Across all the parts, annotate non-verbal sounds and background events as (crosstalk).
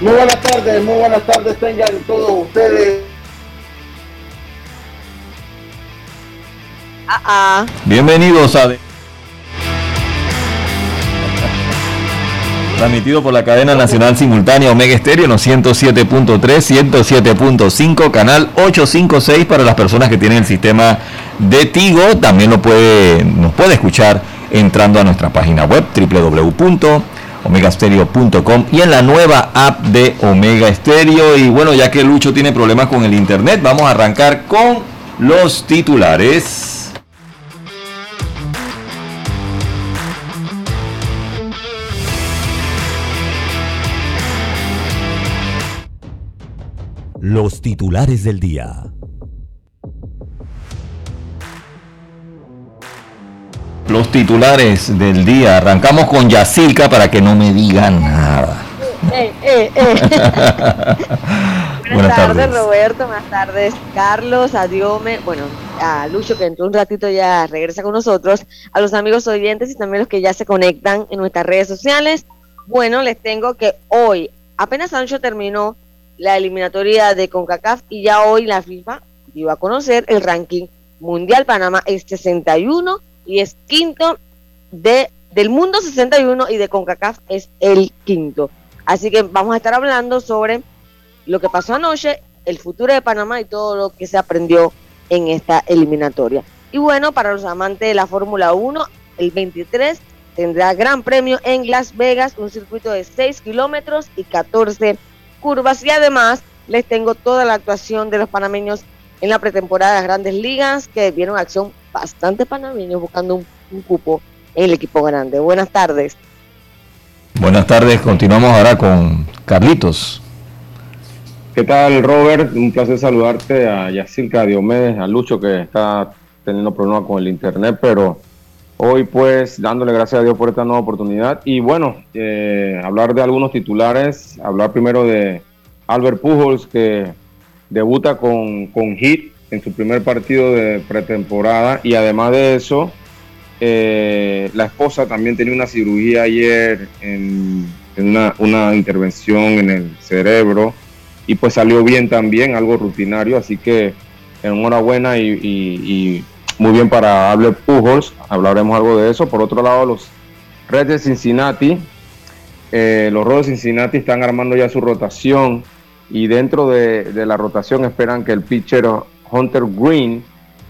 Muy buenas tardes, muy buenas tardes tengan todos ustedes. Ah, ah. Bienvenidos a... Transmitido por la cadena nacional simultánea Omega Estéreo en los 107.3, 107.5, canal 856 para las personas que tienen el sistema de Tigo. También lo puede, nos puede escuchar entrando a nuestra página web www.omegastereo.com y en la nueva app de Omega Stereo. Y bueno, ya que Lucho tiene problemas con el internet, vamos a arrancar con los titulares. Los titulares del día. Los titulares del día. Arrancamos con Yacilca para que no me digan nada. Eh, eh, eh. (laughs) Buenas, tardes, Roberto. Buenas tardes, Carlos. A Diome. Bueno, a Lucho, que entró un ratito ya regresa con nosotros. A los amigos oyentes y también los que ya se conectan en nuestras redes sociales. Bueno, les tengo que hoy, apenas anoche terminó la eliminatoria de CONCACAF y ya hoy la FIFA dio a conocer el ranking mundial. Panamá es 61 y es quinto de, del mundo 61 y de CONCACAF es el quinto. Así que vamos a estar hablando sobre lo que pasó anoche, el futuro de Panamá y todo lo que se aprendió en esta eliminatoria. Y bueno, para los amantes de la Fórmula 1, el 23 tendrá gran premio en Las Vegas, un circuito de 6 kilómetros y 14 curvas y además les tengo toda la actuación de los panameños en la pretemporada de las grandes ligas que vieron acción bastante panameños buscando un, cupo en el equipo grande. Buenas tardes. Buenas tardes, continuamos ahora con Carlitos. ¿Qué tal, Robert? Un placer saludarte a Yacirca Diomedes, a Lucho, que está teniendo problemas con el internet, pero hoy pues dándole gracias a Dios por esta nueva oportunidad. Y bueno, eh, hablar de algunos titulares, hablar primero de Albert Pujols, que debuta con, con hit en su primer partido de pretemporada. Y además de eso, eh, la esposa también tenía una cirugía ayer en, una, intervención en el cerebro. Y pues salió bien también, algo rutinario, así que enhorabuena y, muy bien para Albert Pujols, hablaremos algo de eso. Por otro lado, los Reds de Cincinnati, eh, los Reds de Cincinnati están armando ya su rotación. Y dentro de, la rotación esperan que el pitcher Hunter Green,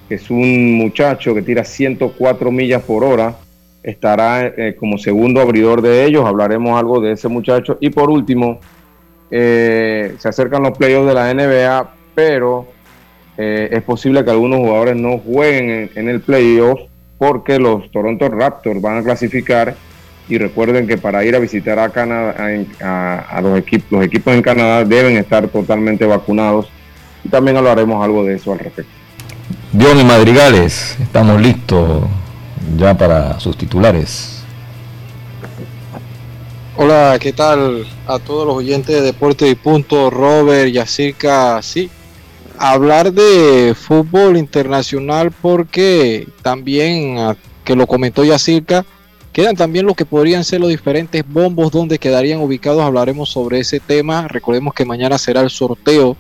que es un muchacho que tira 104 millas por hora, estará eh, como segundo abridor de ellos. Hablaremos algo de ese muchacho. Y por último, eh, se acercan los playoffs de la NBA, pero eh, es posible que algunos jugadores no jueguen en, el playoff porque los Toronto Raptors van a clasificar y recuerden que para ir a visitar a Canadá a, los equipos los equipos en Canadá deben estar totalmente vacunados y también hablaremos algo de eso al respecto. Dion y Madrigales, estamos listos ya para sus titulares. Hola, ¿qué tal a todos los oyentes de Deporte y Punto? Robert, Yacirca, sí, hablar de fútbol internacional porque también, ah, que lo comentó ya cerca, quedan también los que podrían ser los diferentes bombos donde quedarían ubicados. Hablaremos sobre ese tema. Recordemos que mañana será el sorteo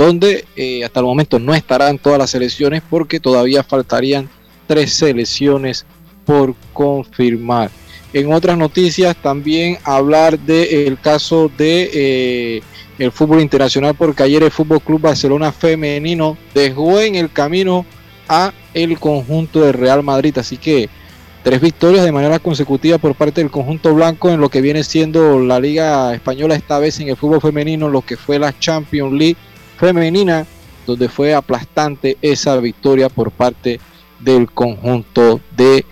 donde eh, hasta el momento no estarán todas las selecciones porque todavía faltarían tres selecciones por confirmar. En otras noticias también hablar del caso de eh, el fútbol internacional porque ayer el Fútbol Club Barcelona femenino dejó en el camino a el conjunto de Real Madrid, así que tres victorias de manera consecutiva por parte del conjunto blanco en lo que viene siendo la Liga Española esta vez en el fútbol femenino, lo que fue la Champions League femenina, donde fue aplastante esa victoria por parte del conjunto de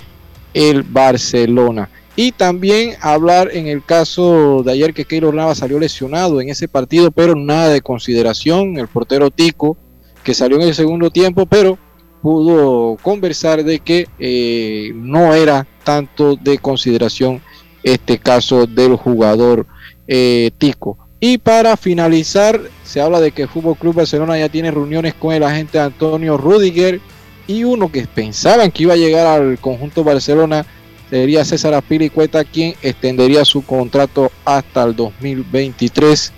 el Barcelona. Y también hablar en el caso de ayer que Keylor Nava salió lesionado en ese partido, pero nada de consideración. El portero Tico, que salió en el segundo tiempo, pero pudo conversar de que eh, no era tanto de consideración este caso del jugador eh, Tico. Y para finalizar, se habla de que el Fútbol Club Barcelona ya tiene reuniones con el agente Antonio Rudiger y uno que pensaban que iba a llegar al conjunto Barcelona sería César Apilicueta quien extendería su contrato hasta el 2023.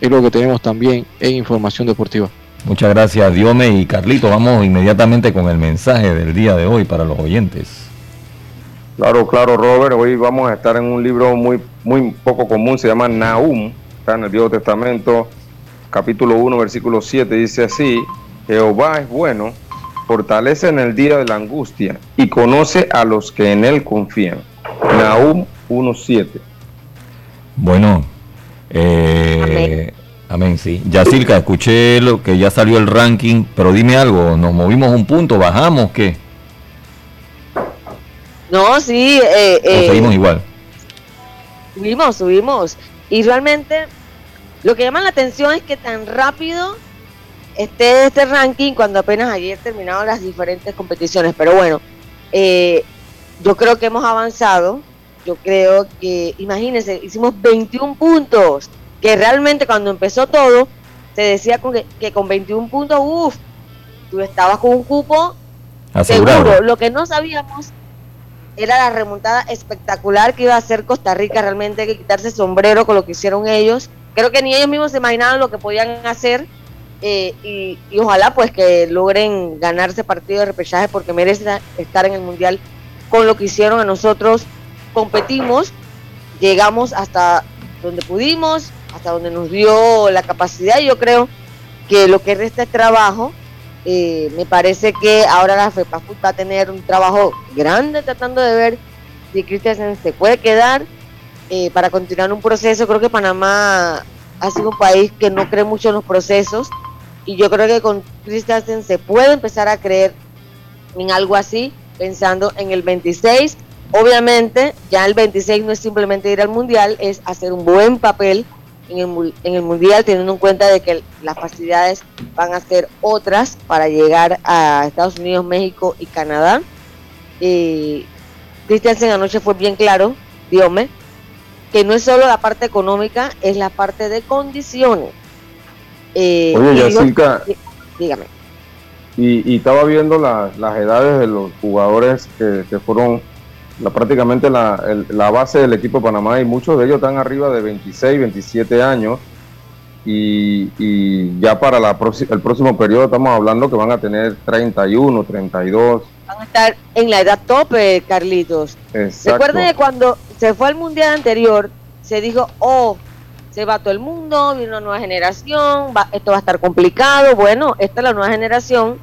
Es lo que tenemos también en información deportiva. Muchas gracias Diome y Carlito. Vamos inmediatamente con el mensaje del día de hoy para los oyentes. Claro, claro, Robert. Hoy vamos a estar en un libro muy, muy poco común, se llama Nahum, está en el Viejo Testamento, capítulo 1, versículo 7, dice así, Jehová es bueno fortalece en el día de la angustia y conoce a los que en él confían. Nahum 1.7. Bueno, eh, amén. sí. Yacirca, escuché lo que ya salió el ranking, pero dime algo, ¿nos movimos un punto, bajamos, qué? No, sí. Eh, eh seguimos igual? Subimos, subimos. Y realmente lo que llama la atención es que tan rápido este, este ranking cuando apenas ayer terminaron las diferentes competiciones. Pero bueno, eh, yo creo que hemos avanzado. Yo creo que, imagínense, hicimos 21 puntos, que realmente cuando empezó todo, se decía con que, con 21 puntos, uff, tú estabas con un cupo seguro. Lo que no sabíamos era la remontada espectacular que iba a hacer Costa Rica, realmente hay que quitarse sombrero con lo que hicieron ellos. Creo que ni ellos mismos se imaginaban lo que podían hacer eh, y, ojalá pues que logren ganarse partido de repechaje porque merecen estar en el mundial con lo que hicieron a nosotros competimos llegamos hasta donde pudimos hasta donde nos dio la capacidad yo creo que lo que resta es trabajo eh, me parece que ahora la FEPA va a tener un trabajo grande tratando de ver si Cristian se puede quedar eh, para continuar un proceso creo que Panamá ha sido un país que no cree mucho en los procesos y yo creo que con Christensen se puede empezar a creer en algo así, pensando en el 26. Obviamente, ya el 26 no es simplemente ir al Mundial, es hacer un buen papel en el, en el Mundial, teniendo en cuenta de que las facilidades van a ser otras para llegar a Estados Unidos, México y Canadá. Y Christensen anoche fue bien claro, diome, que no es solo la parte económica, es la parte de condiciones eh, Oye, Yacirca, dígame. Y, estaba viendo las edades de los jugadores que, fueron la, prácticamente la, la, base del equipo de Panamá y muchos de ellos están arriba de 26, 27 años. Y, ya para la el próximo periodo estamos hablando que van a tener 31, 32. Van a estar en la edad tope, Carlitos. Recuerden que cuando se fue al mundial anterior, se dijo, oh, se va todo el mundo, viene una nueva generación, esto va a estar complicado. Bueno, esta es la nueva generación.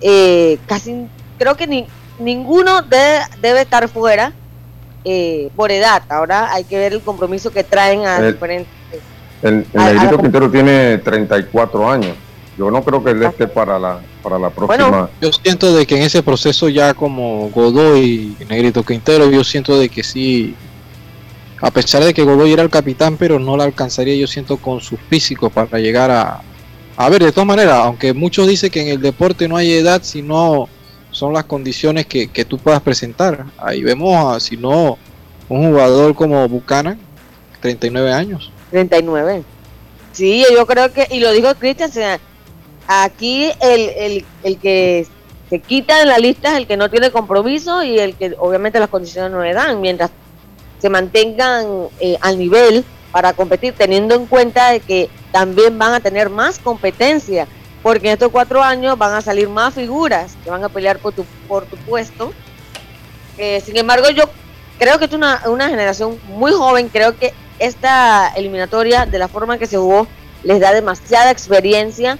Eh, casi creo que ni, ninguno debe, estar fuera eh, por edad. Ahora hay que ver el compromiso que traen a diferentes. El, el Quintero tiene 34 años. Yo no creo que él esté para la, para la próxima. yo siento de que en ese proceso ya como Godoy y Negrito Quintero, yo siento de que sí a pesar de que Godoy era el capitán, pero no la alcanzaría yo siento con su físico para llegar a... A ver, de todas maneras, aunque muchos dicen que en el deporte no hay edad, sino son las condiciones que, tú puedas presentar. Ahí vemos, a, si no, un jugador como Buchanan, 39 años. 39. Sí, yo creo que, y lo dijo Cristian, aquí el, el que se quita en la lista es el que no tiene compromiso y el que obviamente las condiciones no le dan, mientras se mantengan eh, al nivel para competir, teniendo en cuenta de que también van a tener más competencia, porque en estos cuatro años van a salir más figuras que van a pelear por tu, por tu puesto. Eh, sin embargo, yo creo que es una, una generación muy joven, creo que esta eliminatoria, de la forma que se jugó, les da demasiada experiencia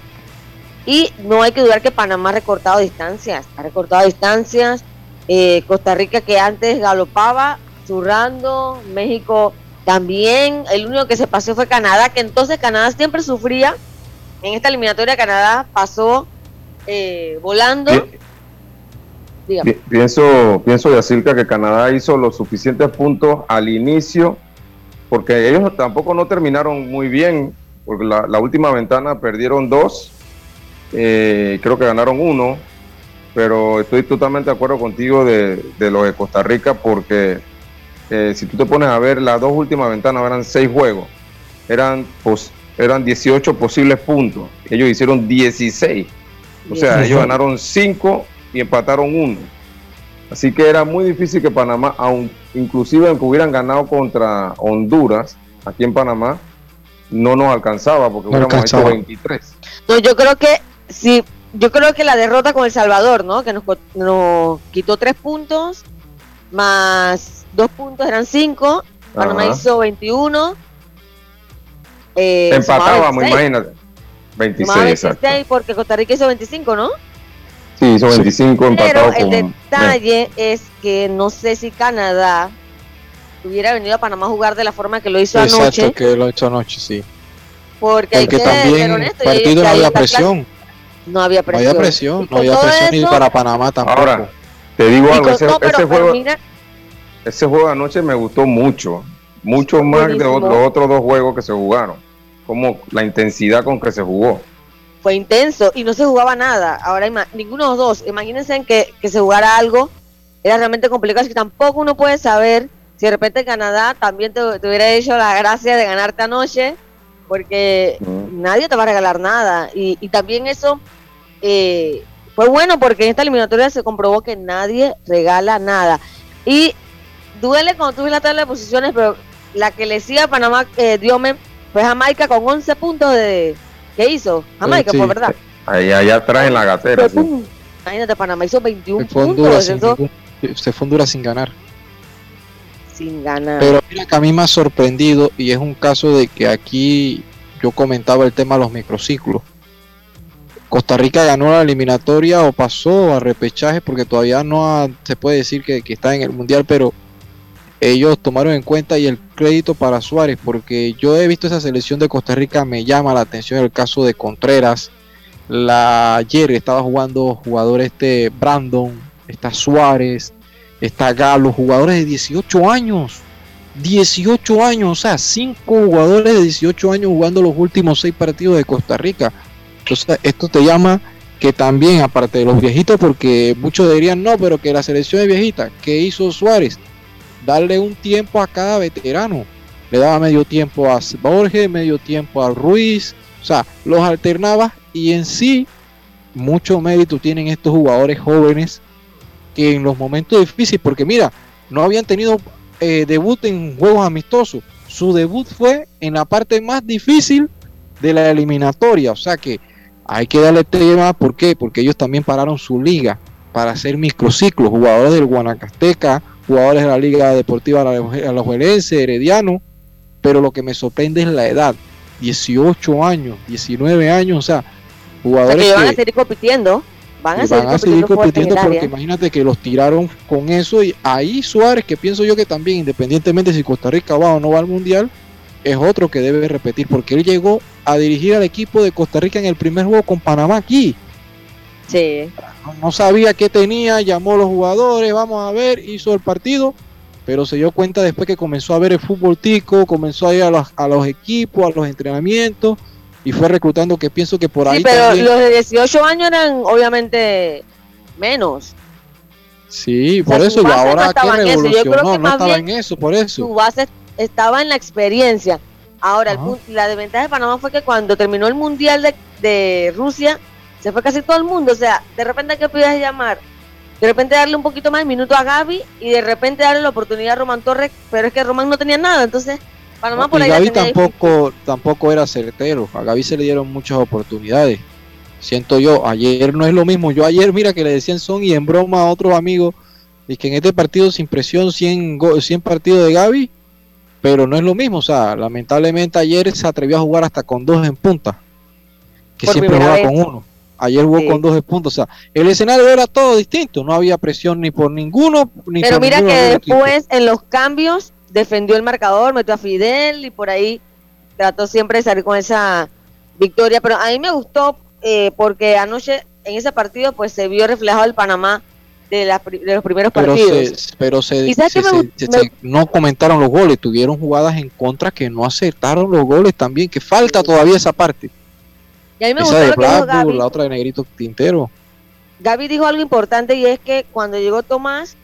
y no hay que dudar que Panamá ha recortado distancias, ha recortado distancias. Eh, Costa Rica que antes galopaba, zurrando, México también, el único que se pasó fue Canadá, que entonces Canadá siempre sufría. En esta eliminatoria Canadá pasó eh, volando. Pienso, pienso Yacirca que Canadá hizo los suficientes puntos al inicio, porque ellos tampoco no terminaron muy bien, porque la, última ventana perdieron dos, eh, creo que ganaron uno, pero estoy totalmente de acuerdo contigo de, de lo de Costa Rica, porque eh, si tú te pones a ver, las dos últimas ventanas eran seis juegos, eran, eran 18 posibles puntos, ellos hicieron 16, o sea, ellos ganaron 5 y empataron 1. Así que era muy difícil que Panamá, aun, inclusive aunque hubieran ganado contra Honduras, aquí en Panamá, no nos alcanzaba porque hubiéramos hecho 23. No, yo creo que sí, yo creo que la derrota con El Salvador, ¿no? Que nos, nos quitó tres puntos, más dos puntos eran cinco, Panamá hizo 21. Eh, Empatábamos, imagínate. 26, 26 porque Costa Rica hizo 25, ¿no? Sí, hizo 25 empatado Pero el detalle es que no sé si Canadá hubiera venido a Panamá a jugar de la forma que lo hizo Exacto, anoche. que lo hizo anoche, sí. Porque, hay que también honesto, partido no había presión. No había presión. No había presión, no había presión ni para Panamá tampoco. Ahora, te digo algo, ese, juego ese juego de anoche me gustó mucho, mucho más de los, otros dos juegos que se jugaron, como la intensidad con que se jugó. Fue intenso y no se jugaba nada. Ahora, ninguno de los dos, imagínense en que, se jugara algo, era realmente complicado, que tampoco uno puede saber si de repente Canadá también te, hubiera hecho la gracia de ganarte anoche, porque nadie te va a regalar nada. Y, también eso eh, fue bueno porque en esta eliminatoria se comprobó que nadie regala nada. Y duele cuando tú ves la tabla de posiciones, pero la que le sigue a Panamá, eh, Diome, fue Jamaica con 11 puntos de... ¿Qué hizo? Jamaica, por verdad. Ahí allá atrás en la gatera. Imagínate, Panamá hizo 21 puntos. se fue Honduras sin ganar. Sin ganar. Pero mira que a mí me ha sorprendido y es un caso de que aquí yo comentaba el tema de los microciclos. Costa Rica ganó la eliminatoria o pasó a repechaje porque todavía no se puede decir que, que, está en el mundial, pero ellos tomaron en cuenta y el crédito para Suárez, porque yo he visto esa selección de Costa Rica, me llama la atención el caso de Contreras. La, ayer estaba jugando jugador este Brandon, está Suárez, está Galo, jugadores de 18 años. 18 años, o sea, 5 jugadores de 18 años jugando los últimos 6 partidos de Costa Rica. Entonces, esto te llama que también, aparte de los viejitos, porque muchos dirían, no, pero que la selección es viejita, ¿qué hizo Suárez? Darle un tiempo a cada veterano. Le daba medio tiempo a Borges, medio tiempo a Ruiz, o sea, los alternaba y en sí mucho mérito tienen estos jugadores jóvenes que en los momentos difíciles, porque mira, no habían tenido eh, debut en juegos amistosos, su debut fue en la parte más difícil de la eliminatoria, o sea que hay que darle tema, ¿por qué? Porque ellos también pararon su liga para hacer microciclos, jugadores del Guanacasteca, jugadores de la Liga Deportiva Alajuelense, Herediano, pero lo que me sorprende es la edad, 18 años, 19 años, o sea, jugadores que van a seguir compitiendo. Van a, seguir, compitiendo, porque imagínate que los tiraron con eso y ahí Suárez, que pienso yo que también, independientemente si Costa Rica va o no va al Mundial, es otro que debe repetir, porque él llegó a dirigir al equipo de Costa Rica en el primer juego con Panamá aquí. Sí no sabía qué tenía, llamó a los jugadores, vamos a ver, hizo el partido, pero se dio cuenta después que comenzó a ver el fútbol tico, comenzó a ir a los, a los equipos, a los entrenamientos y fue reclutando que pienso que por ahí... Sí, pero los de 18 años eran obviamente menos. Sí, por eso, y ahora que revolucionó, no estaba en eso, por eso. Su base estaba en la experiencia. Ahora, la desventaja de Panamá fue que cuando terminó el Mundial de, de Rusia, se fue casi todo el mundo. O sea, de repente, ¿qué pides llamar? De repente darle un poquito más de minuto a Gaby y de repente darle la oportunidad a Román Torres, pero es que Román no tenía nada. Entonces, Panamá por ahí Gaby tampoco, tampoco era certero. A Gaby se le dieron muchas oportunidades. Siento yo, ayer no es lo mismo. Yo ayer, mira que le decían son y en broma a otros amigos, y que en este partido sin presión 100, 100 partidos de Gaby, pero no es lo mismo. O sea, lamentablemente ayer se atrevió a jugar hasta con dos en punta, que siempre jugaba con uno. Ayer jugó con dos puntos. O sea, el escenario era todo distinto. No había presión ni por ninguno. Ni Pero mira que después en los cambios defendió el marcador, metió a Fidel y por ahí trató siempre de salir con esa victoria. Pero a mí me gustó eh, porque anoche en ese partido pues se vio reflejado el Panamá de, los primeros partidos. pero se, no comentaron los goles, tuvieron jugadas en contra que no aceptaron los goles también, que falta todavía esa parte. Y a mí me gustó lo que dijo Gaby. La otra de Negrito Tintero. Gaby dijo algo importante y es que cuando llegó Tomás,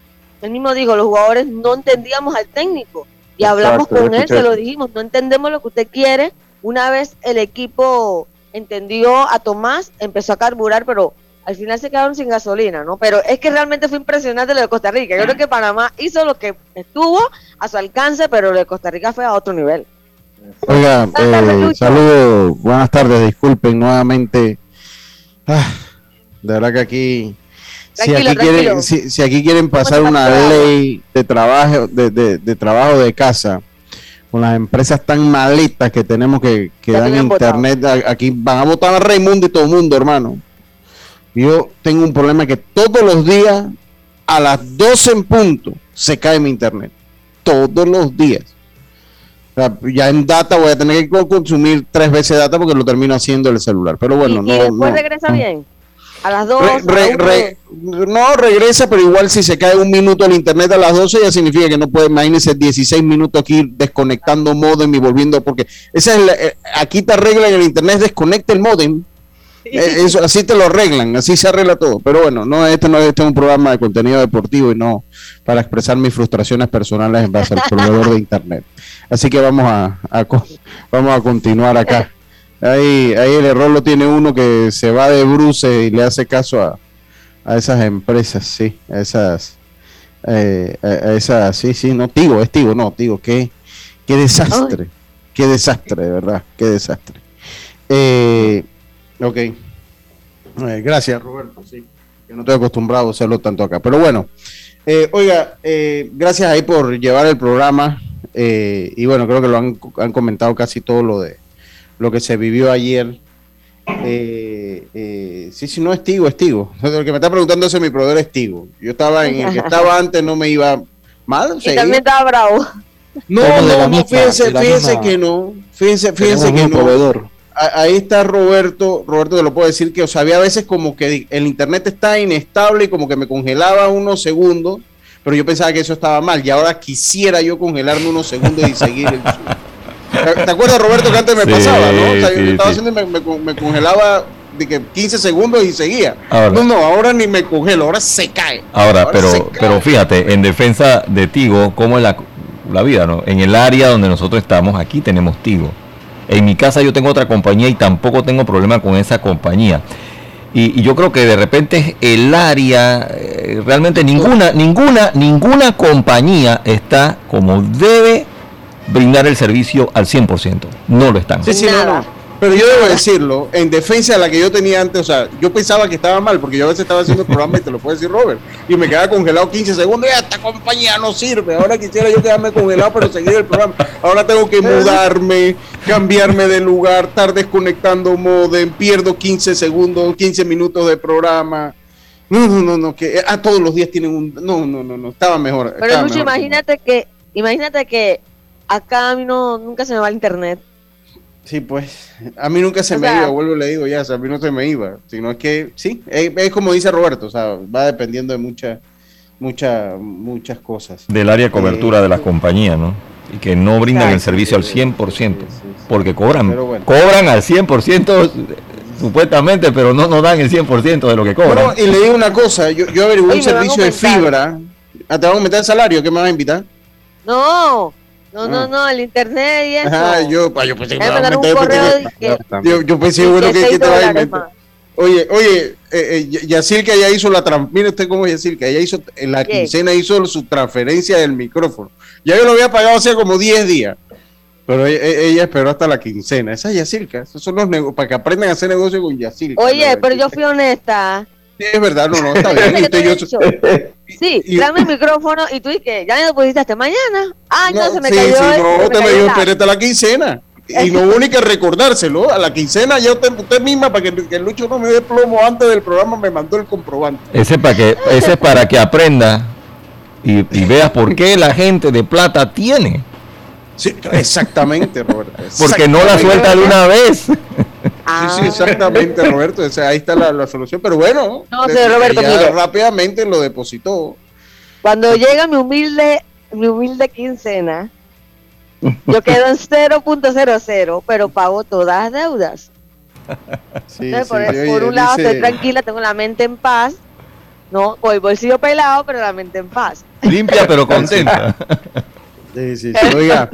él mismo dijo, los jugadores no entendíamos al técnico. Y hablamos con él, se lo dijimos, no entendemos lo que usted quiere. Una vez el equipo entendió a Tomás, empezó a carburar, pero al final se quedaron sin gasolina, ¿no? Pero es que realmente fue impresionante lo de Costa Rica. Yo creo que Panamá hizo lo que estuvo a su alcance, pero lo de Costa Rica fue a otro nivel. Oiga, eh, saludos, buenas tardes, disculpen nuevamente. Ah, de verdad que aquí, si, aquí quieren, si, aquí quieren pasar una ley de trabajo de, de, trabajo de casa con las empresas tan malitas que tenemos que, que dan internet, aquí van a votar a Raimundo y todo el mundo, hermano. Yo tengo un problema que todos los días a las 12 en punto se cae mi internet. Todos los días ya en data voy a tener que consumir tres veces data porque lo termino haciendo en el celular. Pero bueno, no. ¿Y después regresa bien? A las 2. no, regresa, pero igual si se cae un minuto el internet a las 12 ya significa que no puede, imagínense 16 minutos aquí desconectando modem y volviendo, porque esa es eh, aquí te arreglan el internet, desconecta el modem. Eh, (laughs) eso, así te lo arreglan, así se arregla todo. Pero bueno, no, este no este es un programa de contenido deportivo y no para expresar mis frustraciones personales en base al proveedor de internet. Así que vamos a, vamos a continuar acá. Ahí, ahí el error lo tiene uno que se va de bruce y le hace caso a, a esas empresas, sí, a esas, eh, a, esas, sí, sí, no, Tigo, es Tigo, no, Tigo, qué, qué desastre, qué desastre, de verdad, qué desastre. Eh, ok, eh, gracias Roberto, sí, yo no estoy acostumbrado a hacerlo tanto acá, pero bueno, eh, oiga, gracias ahí por llevar el programa, eh, y bueno, creo que lo han, comentado casi todo lo de lo que se vivió ayer. Eh, eh, sí, sí, no es Tigo, es Tigo. El que me está preguntando es mi proveedor es Tigo. Yo estaba en el que estaba (laughs) antes, no me iba mal. Y también estaba bravo. No, no, no, fíjense, fíjense que no. Fíjense, fíjense que no. Proveedor. Ahí está Roberto. Roberto te lo puedo decir que, o sea, había veces como que el internet está inestable y como que me congelaba unos segundos pero yo pensaba que eso estaba mal y ahora quisiera yo congelarme unos segundos y seguir el ¿Te acuerdas, Roberto, que antes me pasaba, no? O sea, yo estaba haciendo y me, congelaba de que 15 segundos y seguía. no, no, ahora ni me congelo, ahora se cae. Ahora, pero, pero fíjate, en defensa de Tigo, ¿cómo es la, la vida, no? En el área donde nosotros estamos, aquí tenemos Tigo. En mi casa yo tengo otra compañía y tampoco tengo problema con esa compañía. Y, yo creo que de repente el área, eh, realmente ninguna, ninguna, ninguna compañía está como debe brindar el servicio al 100%. No lo están. Sí, sí, pero yo debo decirlo, en defensa de la que yo tenía antes, o sea, yo pensaba que estaba mal, porque yo a veces estaba haciendo el programa y te lo puede decir Robert, y me quedaba congelado 15 segundos y esta compañía no sirve. Ahora quisiera yo quedarme congelado, pero seguir el programa. Ahora tengo que mudarme, cambiarme de lugar, estar desconectando modem, pierdo 15 segundos, 15 minutos de programa. No, no, no, no, que a ah, todos los días tienen un. No, no, no, no, estaba mejor. Pero Lucho, imagínate que, imagínate que acá a mí no, nunca se me va el internet. Sí, pues a mí nunca se me iba, vuelvo y le digo ya, a mí no se me iba, sino es que sí, es, como dice Roberto, o sea, va dependiendo de muchas, muchas, muchas cosas. Del área de cobertura de las compañías, ¿no? Y que no brindan el servicio al 100%, porque cobran, cobran al 100% supuestamente, pero no nos dan el 100% de lo que cobran. y le digo una cosa, yo, yo averigué un servicio de fibra, ah, ¿te van a aumentar el salario? ¿Qué me vas a invitar? No, no, no, ah. no, el internet y eso. Ajá, yo, yo pensé que yo, yo, pensé bueno que, que te va a inventar. Oye, oye, eh, eh, Yacirca ya hizo la mire usted cómo Yacirca, ella hizo, en la quincena hizo su transferencia del micrófono. Ya yo lo había pagado hace como 10 días. Pero ella, ella, esperó hasta la quincena. Esa es Yacirca. Esos son los negocios, para que aprendan a hacer negocio con Yacirca. Oye, pero yo fui honesta. Sí, es verdad, no, no, está (laughs) bien. Usted, yo, sí, y, dame el (laughs) micrófono y tú y que ya me lo pusiste hasta mañana. Ah, no, se me sí, cayó. Sí, no, te me dio hasta la quincena. Y no hubo ni que recordárselo. A la quincena ya usted, usted misma, para que, que, el Lucho no me dé plomo antes del programa, me mandó el comprobante. Ese, para que, ese es para que aprenda y, y veas por qué la gente de plata tiene. Sí, exactamente, Roberto. Exactamente. Porque no la suelta de una vez. Ah. Sí, sí, exactamente, Roberto. O sea, ahí está la, la, solución. Pero bueno, no sé, Roberto, ya mire. rápidamente lo depositó. Cuando llega mi humilde, mi humilde quincena, yo quedo en (laughs) 0.00, pero pago todas las deudas. (laughs) Sí, Entonces, por, sí, por, un lado dice... estoy tranquila, tengo la mente en paz. No, con el bolsillo pelado, pero la mente en paz. Limpia pero (laughs) contenta. Sí, sí, sí. Oiga,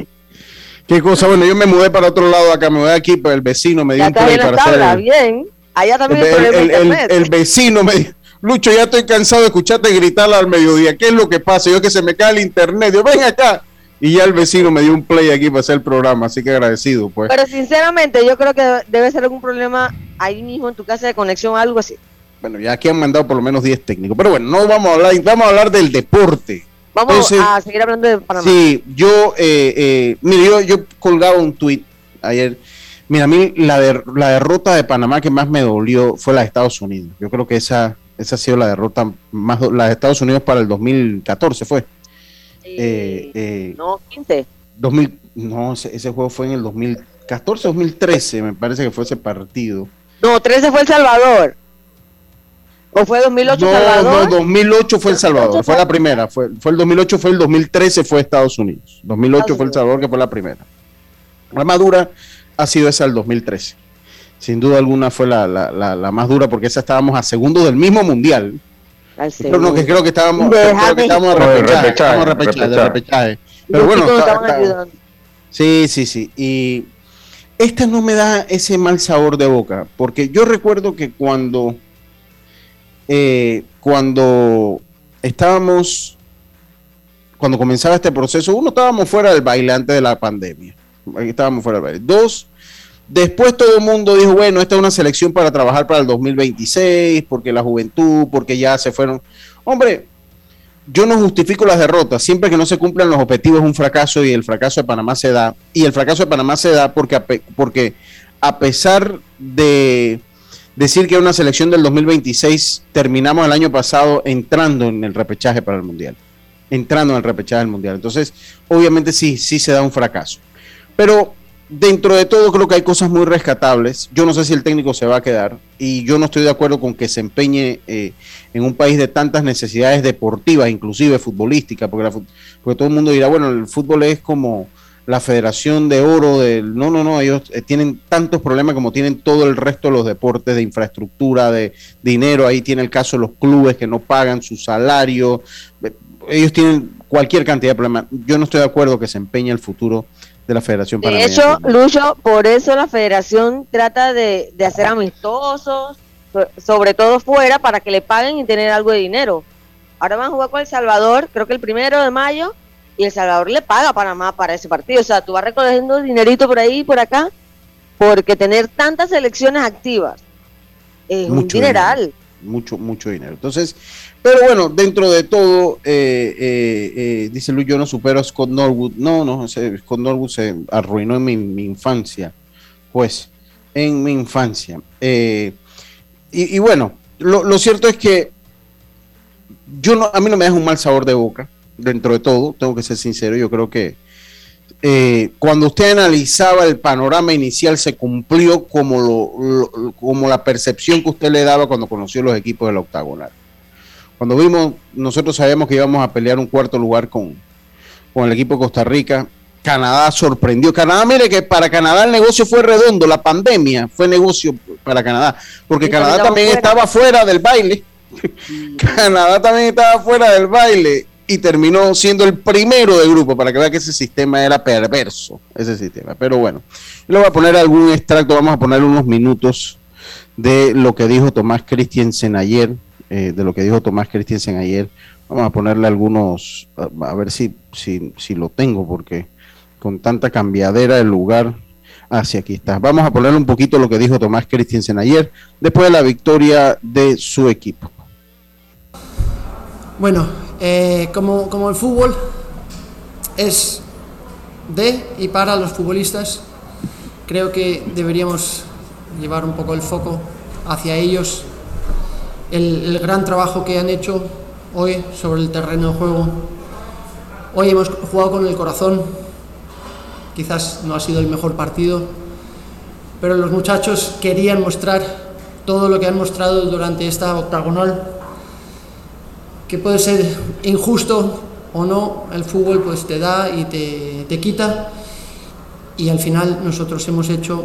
qué cosa. Bueno, yo me mudé para otro lado acá, me mudé aquí, pero el vecino me dio ya un play para tabla, hacer. bien. Allá también el, el, el, el, vecino me dijo, Lucho, ya estoy cansado de escucharte gritar al mediodía. ¿Qué es lo que pasa? Yo que se me cae el internet. Yo, ven acá. Y ya el vecino me dio un play aquí para hacer el programa, así que agradecido, pues. Pero sinceramente, yo creo que debe ser algún problema ahí mismo en tu casa de conexión algo así. Bueno, ya aquí han mandado por lo menos 10 técnicos. Pero bueno, no vamos a hablar, vamos a hablar del deporte. Vamos Entonces, a seguir hablando de Panamá. Sí, yo, eh, eh, mire, yo, yo colgaba un tuit ayer. Mira, a mí la, de, la derrota de Panamá que más me dolió fue la de Estados Unidos. Yo creo que esa, esa ha sido la derrota más, la de Estados Unidos para el 2014 fue. Eh, eh, no, 15. 2000, no, ese, ese, juego fue en el 2014, 2013, me parece que fue ese partido. No, 13 fue El Salvador. ¿O fue 2008 no, Salvador? No, 2008 fue El Salvador, fue la primera. Fue, fue el 2008, fue el 2013, fue Estados Unidos. 2008 Estados fue El Salvador, que fue la primera. La más dura ha sido esa del 2013. Sin duda alguna fue la, la, la, la más dura porque esa estábamos a segundo del mismo mundial. Pero no, que creo que estábamos, creo que estábamos a repechaje, estábamos a repechaje, de repechaje. Pero bueno, está, está, sí, sí, sí. Y esta no me da ese mal sabor de boca, porque yo recuerdo que cuando, eh, cuando estábamos, cuando comenzaba este proceso, uno estábamos fuera del baile antes de la pandemia. Estábamos fuera del baile. Dos, Después todo el mundo dijo, bueno, esta es una selección para trabajar para el 2026, porque la juventud, porque ya se fueron. Hombre, yo no justifico las derrotas, siempre que no se cumplan los objetivos es un fracaso y el fracaso de Panamá se da. Y el fracaso de Panamá se da porque, porque a pesar de decir que una selección del 2026, terminamos el año pasado entrando en el repechaje para el Mundial. Entrando en el repechaje del Mundial. Entonces, obviamente sí, sí se da un fracaso. Pero dentro de todo creo que hay cosas muy rescatables. Yo no sé si el técnico se va a quedar y yo no estoy de acuerdo con que se empeñe eh, en un país de tantas necesidades deportivas, inclusive futbolísticas, porque, porque todo el mundo dirá, bueno, el fútbol es como la Federación de Oro del... No, no, no, ellos eh, tienen tantos problemas como tienen todo el resto de los deportes, de infraestructura, de dinero. Ahí tiene el caso de los clubes que no pagan su salario. Ellos tienen cualquier cantidad de problemas. Yo no estoy de acuerdo que se empeñe el futuro de la Federación De hecho, Lucho, por eso la Federación trata de, de, hacer amistosos, sobre todo fuera, para que le paguen y tener algo de dinero. Ahora van a jugar con El Salvador, creo que el primero de mayo, y El Salvador le paga a Panamá para ese partido. O sea, tú vas recogiendo dinerito por ahí y por acá, porque tener tantas selecciones activas es mucho un dineral. Dinero, mucho, mucho dinero. Entonces, pero bueno, dentro de todo, eh, eh, eh, dice Luis, yo no supero a Scott Norwood. No, no, Scott Norwood se arruinó en mi, mi infancia. Pues, en mi infancia. Y, y, bueno, lo, lo, cierto es que yo no, a mí no me deja un mal sabor de boca, dentro de todo, tengo que ser sincero. Yo creo que cuando usted analizaba el panorama inicial, se cumplió como, lo, lo, como la percepción que usted le daba cuando conoció los equipos del octagonal cuando vimos, nosotros sabíamos que íbamos a pelear un cuarto lugar con, con el equipo de Costa Rica. Canadá sorprendió. Canadá, mire que para Canadá el negocio fue redondo, la pandemia fue negocio para Canadá, porque Canadá también fuera. estaba fuera del baile. (laughs) Canadá también estaba fuera del baile y terminó siendo el primero del grupo para que vea que ese sistema era perverso, ese sistema. Pero bueno, le voy a poner algún extracto, vamos a poner unos minutos de lo que dijo Tomás Christiansen ayer eh, de lo que dijo Tomás Christensen ayer. Vamos a ponerle algunos, a, ver si, si, si, lo tengo, porque con tanta cambiadera de lugar hacia aquí está. Vamos a ponerle un poquito lo que dijo Tomás Christensen ayer, después de la victoria de su equipo. Bueno, eh, como, el fútbol es de y para los futbolistas, creo que deberíamos llevar un poco el foco hacia ellos, el, el gran trabajo que han hecho hoy sobre el terreno de juego. Hoy hemos jugado con el corazón, quizás no ha sido el mejor partido, pero los muchachos querían mostrar todo lo que han mostrado durante esta octagonal, que puede ser injusto o no, el fútbol pues te da y te, te quita, y al final nosotros hemos hecho,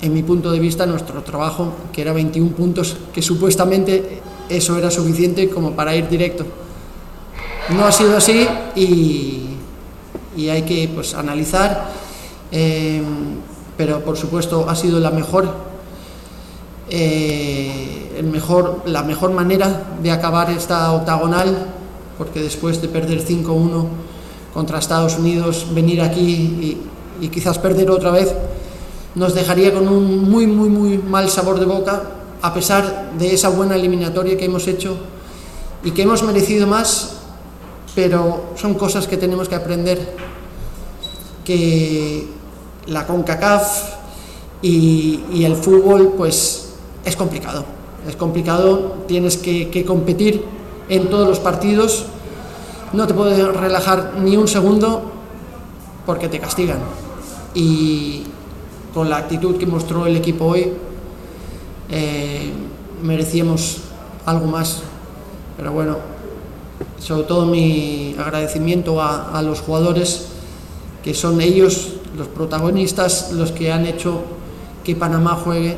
en mi punto de vista, nuestro trabajo, que era 21 puntos, que supuestamente eso era suficiente como para ir directo. No ha sido así y, y hay que pues, analizar, eh, pero por supuesto ha sido la mejor, eh, la mejor manera de acabar esta octagonal, porque después de perder 5-1 contra Estados Unidos, venir aquí y, quizás perder otra vez, nos dejaría con un muy, muy, muy mal sabor de boca, a pesar de esa buena eliminatoria que hemos hecho y que hemos merecido más, pero son cosas que tenemos que aprender, que la CONCACAF y el fútbol pues es complicado, es complicado, tienes que, competir en todos los partidos, no te puedes relajar ni un segundo porque te castigan. Y con la actitud que mostró el equipo hoy, eh, merecíamos algo más. Pero bueno, sobre todo mi agradecimiento a, los jugadores, que son ellos los protagonistas, los que han hecho que Panamá juegue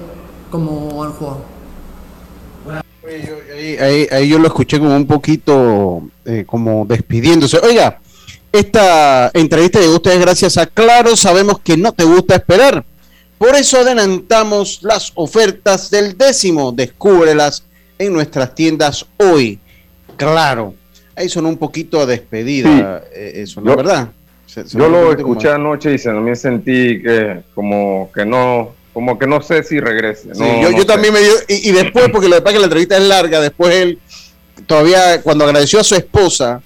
como han jugado. Ahí, ahí, ahí yo lo escuché como un poquito eh, como despidiéndose. Oiga, esta entrevista llegó a ustedes gracias a Claro, sabemos que no te gusta esperar. Por eso adelantamos las ofertas del décimo. Descúbrelas en nuestras tiendas hoy. Claro, ahí sonó un poquito a despedida, sí. eh, eso, ¿no es verdad? Se, se yo lo escuché como... anoche y también sentí que como que no, como que no sé si regrese. Sí, no, yo, no yo sé. también me dio, y, y, después, porque lo que pasa es que la entrevista es larga, después él todavía cuando agradeció a su esposa,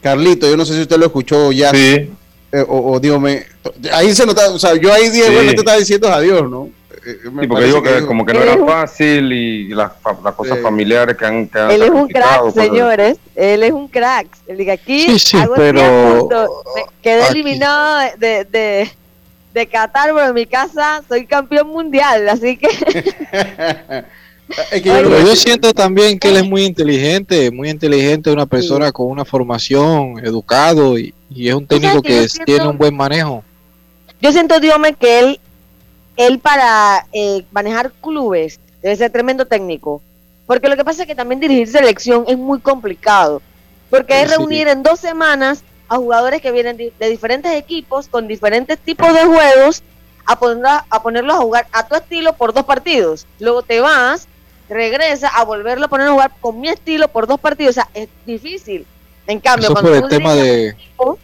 Carlito, yo no sé si usted lo escuchó ya. Sí. Eh, o, o dígame, ahí se nota, o sea, yo ahí dije, sí. bueno, te estaba diciendo adiós, ¿no? Eh, sí, porque digo que, que, como que no era fácil y las, las cosas familiares que han, que han Él es un crack, señores. Él es un crack. Él diga aquí, sí, sí, hago pero quedé eliminado de, de, de Qatar, pero en mi casa soy campeón mundial, así que. (laughs) Es que yo, yo, siento también que él es muy inteligente, muy inteligente, una persona sí. con una formación, educado y, y es un técnico que, que siento, tiene un buen manejo. Yo siento, Diome, que él, él para eh, manejar clubes debe ser tremendo técnico, porque lo que pasa es que también dirigir selección es muy complicado, porque es reunir en dos semanas a jugadores que vienen de, de diferentes equipos con diferentes tipos de juegos a, poner, a ponerlos a jugar a tu estilo por dos partidos. Luego te vas regresa a volverlo a poner a jugar con mi estilo por dos partidos. O sea, es difícil. En cambio, Eso cuando el tema de... Equipo,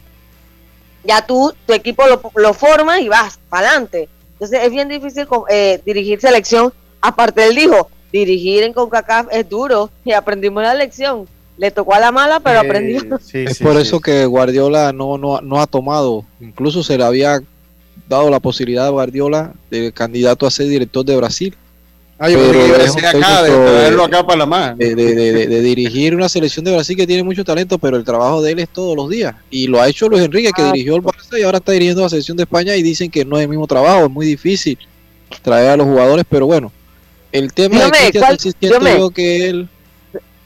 ya tú, tu equipo lo, lo formas y vas para adelante. Entonces es bien difícil eh, dirigir selección. Aparte, él dijo, dirigir en CONCACAF es duro y aprendimos la lección. Le tocó a la mala, pero eh, aprendió. (laughs) Sí, es sí, por sí. eso que Guardiola no, no, no ha tomado, incluso se le había dado la posibilidad a Guardiola de candidato a ser director de Brasil Ah, yo pero que es acá, de traerlo acá para la más. De, de, de, de, dirigir una selección de Brasil que tiene mucho talento, pero el trabajo de él es todos los días. Y lo ha hecho Luis Enrique, que ah, dirigió el Barça y ahora está dirigiendo la selección de España y dicen que no es el mismo trabajo, es muy difícil traer a los jugadores, pero bueno, el tema dígame, de Cristian sí siento yo que él...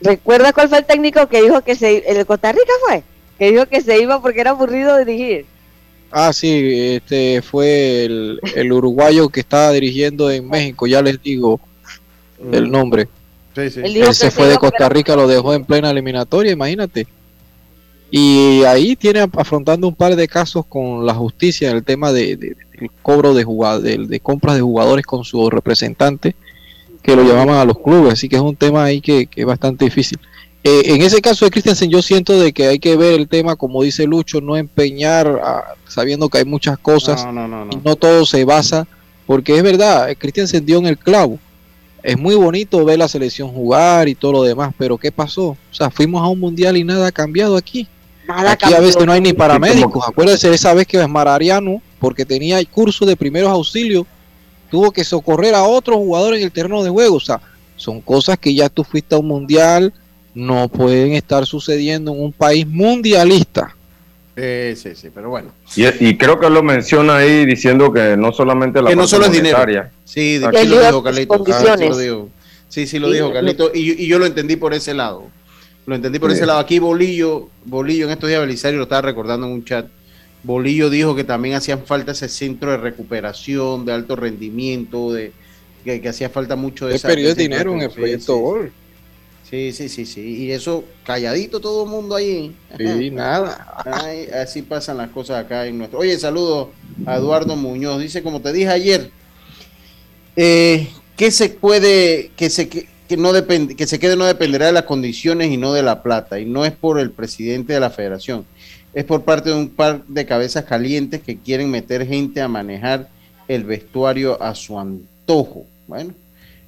¿Recuerdas cuál fue el técnico que dijo que se... el de Costa Rica fue? Que dijo que se iba porque era aburrido dirigir. Ah, sí, este fue el, el uruguayo que estaba dirigiendo en México, ya les digo el nombre. Sí, sí. Él, Él se fue de Costa Rica, lo dejó en plena eliminatoria, imagínate. Y ahí tiene afrontando un par de casos con la justicia en el tema de, de, del cobro de, de, de, compras de jugadores con su representante, que lo llamaban a los clubes, así que es un tema ahí que, que es bastante difícil. eh, en ese caso de Christensen yo siento de que hay que ver el tema como dice Lucho, no empeñar sabiendo que hay muchas cosas y no todo se basa, porque es verdad, Christensen dio en el clavo. Es muy bonito ver la selección jugar y todo lo demás, pero ¿qué pasó? O sea, fuimos a un mundial y nada ha cambiado aquí. aquí a veces no hay ni paramédicos. Acuérdense esa vez que es Marariano, porque tenía el curso de primeros auxilios, tuvo que socorrer a otro jugador en el terreno de juego. O sea, son cosas que ya tú fuiste a un mundial, no pueden estar sucediendo en un país mundialista. sí, sí, pero bueno. Y, creo que lo menciona ahí diciendo que no solamente la que no solo es dinero. Sí, de lo dijo Carlito. sí, sí lo dijo Carlito. Y, yo lo entendí por ese lado. Lo entendí por ese lado. Aquí Bolillo, Bolillo en estos días Belisario lo estaba recordando en un chat. Bolillo dijo que también hacían falta ese centro de recuperación, de alto rendimiento, de que, hacía falta mucho de esa. perdió dinero en el proyecto Gol. Sí, sí, sí, sí. Y eso, calladito todo el mundo ahí. Sí, nada. así pasan las cosas acá en nuestro. Oye, saludo a Eduardo Muñoz. Dice, como te dije ayer, eh, que se puede, que se que, no depende, que se quede no dependerá de las condiciones y no de la plata. Y no es por el presidente de la federación. Es por parte de un par de cabezas calientes que quieren meter gente a manejar el vestuario a su antojo. Bueno,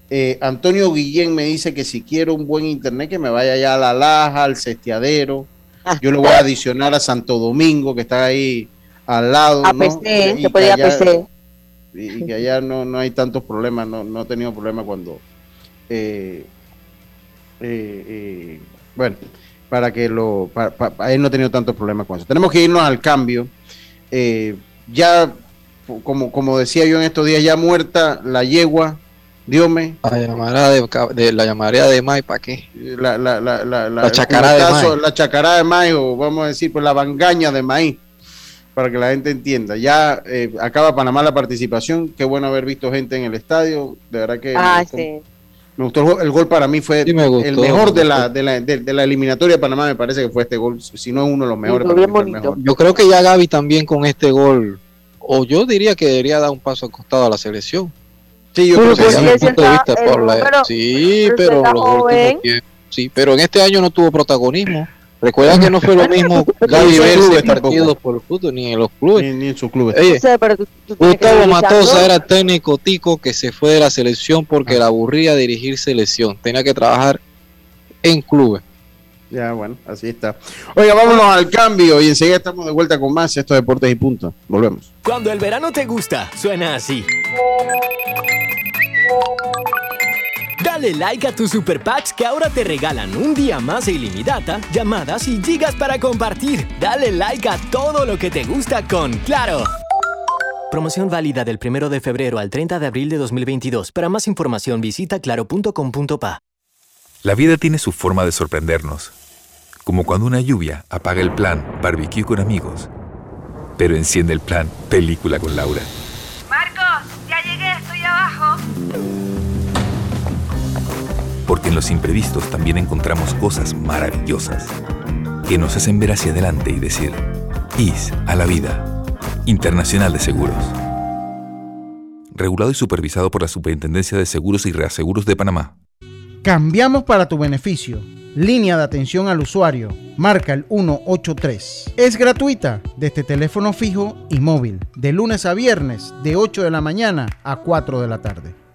eh, Antonio Guillén me dice que si quiero un buen internet, que me vaya allá a La Laja, al Sestiadero. Ah. Yo lo voy a adicionar a Santo Domingo, que está ahí al lado. A PC, se puede ir a PC. Y, que allá no, no hay tantos problemas, no, no he tenido problemas cuando. Eh, eh, bueno, para que lo. Para, él no ha tenido tantos problemas con eso. Tenemos que irnos al cambio. ya, como, como decía yo en estos días, ya muerta la yegua Diome. La llamará de, la llamaría de May, ¿para qué? La, la, la, la, la chacará de maíz. La chacará de maíz, o vamos a decir, pues la bangaña de maíz, para que la gente entienda. Ya eh, acaba Panamá la participación, qué bueno haber visto gente en el estadio, de verdad que... Ah, sí. Me gustó el gol, para mí fue el mejor de la, de, la, de, la eliminatoria de Panamá, me parece que fue este gol, si no es uno de los mejores. Yo creo que ya Gaby también con este gol, o yo diría que debería dar un paso al costado a la selección. Sí, yo creo que sí, pero sí, pero en este año no tuvo protagonismo. Recuerda que no fue lo mismo (laughs) Gaby verse partidos por el fútbol ni en los clubes. Ni, en sus clubes. Gustavo Matosa era técnico tico que se fue de la selección porque ah. la aburría dirigir selección. Tenía que trabajar en clubes. Ya, bueno, así está. Oiga, vámonos al cambio y enseguida estamos de vuelta con más estos deportes y puntos. Volvemos. Cuando el verano te gusta, suena así. Dale like a tus super packs que ahora te regalan un día más de ilimitada, llamadas y gigas para compartir. Dale like a todo lo que te gusta con Claro. Promoción válida del 1 de febrero al 30 de abril de 2022. Para más información visita claro.com.pa. La vida tiene su forma de sorprendernos, como cuando una lluvia apaga el plan barbecue con amigos, pero enciende el plan película con Laura. Porque en los imprevistos también encontramos cosas maravillosas que nos hacen ver hacia adelante y decir, IS a la vida. Internacional de Seguros. Regulado y supervisado por la Superintendencia de Seguros y Reaseguros de Panamá. Cambiamos para tu beneficio. Línea de atención al usuario. Marca el 183. Es gratuita desde teléfono fijo y móvil. De lunes a viernes, de 8 de la mañana a 4 de la tarde.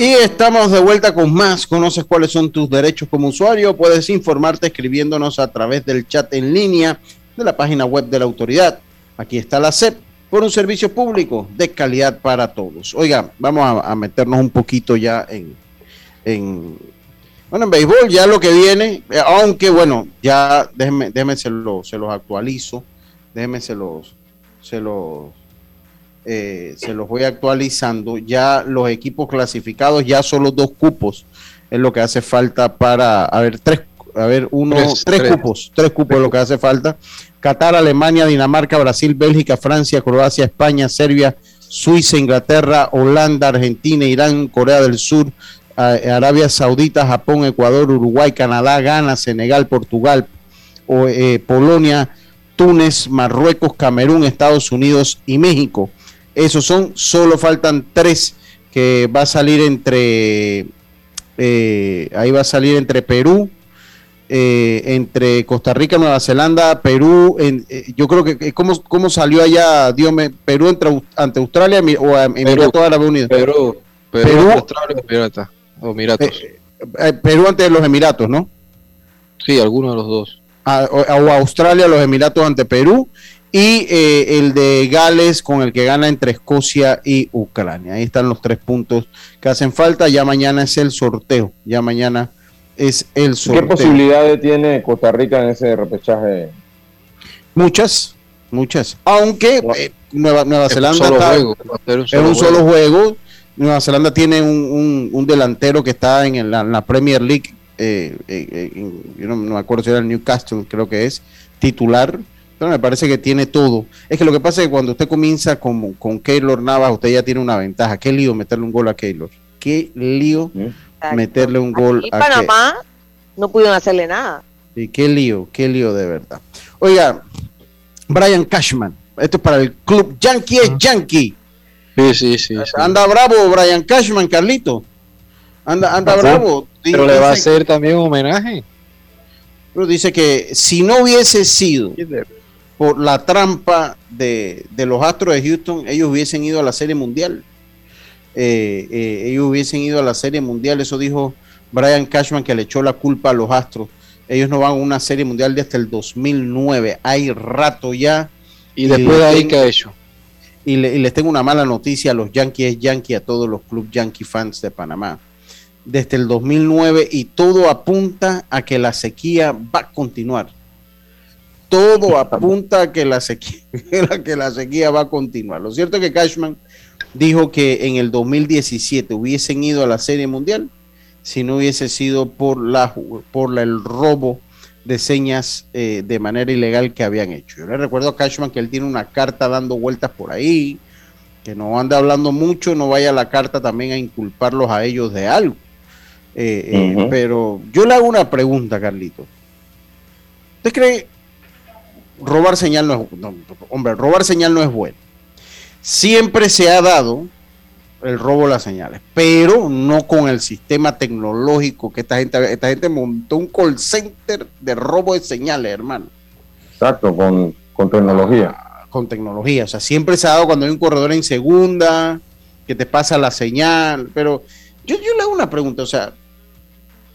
Y estamos de vuelta con más. ¿Conoces cuáles son tus derechos como usuario? Puedes informarte escribiéndonos a través del chat en línea de la página web de la autoridad. Aquí está la SEP por un servicio público de calidad para todos. Oiga, vamos a, meternos un poquito ya en, en, bueno, en béisbol, ya lo que viene, eh, aunque bueno, ya déjenme, déjenme se, se los actualizo, déjenme se los, se los eh, se los voy actualizando. Ya los equipos clasificados, ya solo dos cupos es lo que hace falta para, a ver, tres, a ver, uno, tres, cupos, tres cupos es lo que hace falta. Qatar, Alemania, Dinamarca, Brasil, Bélgica, Francia, Croacia, España, Serbia, Suiza, Inglaterra, Holanda, Argentina, Irán, Corea del Sur, Arabia Saudita, Japón, Ecuador, Uruguay, Canadá, Ghana, Senegal, Portugal, eh, Polonia, Túnez, Marruecos, Camerún, Estados Unidos y México. Esos son, solo faltan tres que va a salir entre, eh, ahí va a salir entre Perú, eh, entre Costa Rica, Nueva Zelanda, Perú, en, eh, yo creo que, ¿cómo, cómo salió allá, Dios me, Perú entre, ante Australia o Emiratos Árabes Unidos? Perú, Perú, Perú Australia, o Emiratos. Perú ante los Emiratos, ¿no? Sí, alguno de los dos. O, o Australia, los Emiratos ante Perú y eh, el de Gales con el que gana entre Escocia y Ucrania. Ahí están los tres puntos que hacen falta. Ya mañana es el sorteo. Ya mañana es el sorteo. ¿Qué posibilidades tiene Costa Rica en ese repechaje? Muchas, muchas. Aunque eh, Nueva, Nueva Zelanda es un solo juego. Nueva Zelanda tiene un, delantero que está en la, Premier League. Eh, yo no, no me acuerdo si era el Newcastle, creo que es titular pero me parece que tiene todo. Es que lo que pasa es que cuando usted comienza con, con Keylor Navas, usted ya tiene una ventaja. Qué lío meterle un gol a Keylor. Qué lío meterle un gol a Panamá no pudieron hacerle nada. Sí, qué lío, qué lío de verdad. Oiga, Brian Cashman, esto es para el club Yankee es Yankee. Sí, sí, sí, Anda bravo Brian Cashman, Carlito. Anda, anda bravo. Pero le va a hacer también un homenaje. Pero dice que si no hubiese sido por la trampa de, los Astros de Houston, ellos hubiesen ido a la Serie Mundial. Eh, eh, ellos hubiesen ido a la Serie Mundial, eso dijo Brian Cashman que le echó la culpa a los Astros. Ellos no van a una Serie Mundial desde el 2009, hay rato ya. Y, después de ahí, ¿qué ha hecho? Y, les tengo una mala noticia a los Yankees Yankees, a todos los club Yankee fans de Panamá. Desde el 2009 y todo apunta a que la sequía va a continuar todo apunta a que la, sequía, (laughs) que la sequía va a continuar. Lo cierto es que Cashman dijo que en el 2017 hubiesen ido a la Serie Mundial si no hubiese sido por, la, por el robo de señas eh, de manera ilegal que habían hecho. Yo le recuerdo a Cashman que él tiene una carta dando vueltas por ahí, que no anda hablando mucho, no vaya la carta también a inculparlos a ellos de algo. Eh, eh, pero yo le hago una pregunta, Carlito. ¿Usted cree robar señal no es, hombre, robar señal no es bueno. Siempre se ha dado el robo de las señales, pero no con el sistema tecnológico que esta gente, esta gente montó un call center de robo de señales, hermano. Exacto, con, tecnología. Ah, con tecnología, o sea, siempre se ha dado cuando hay un corredor en segunda, que te pasa la señal, pero yo, yo le hago una pregunta, o sea,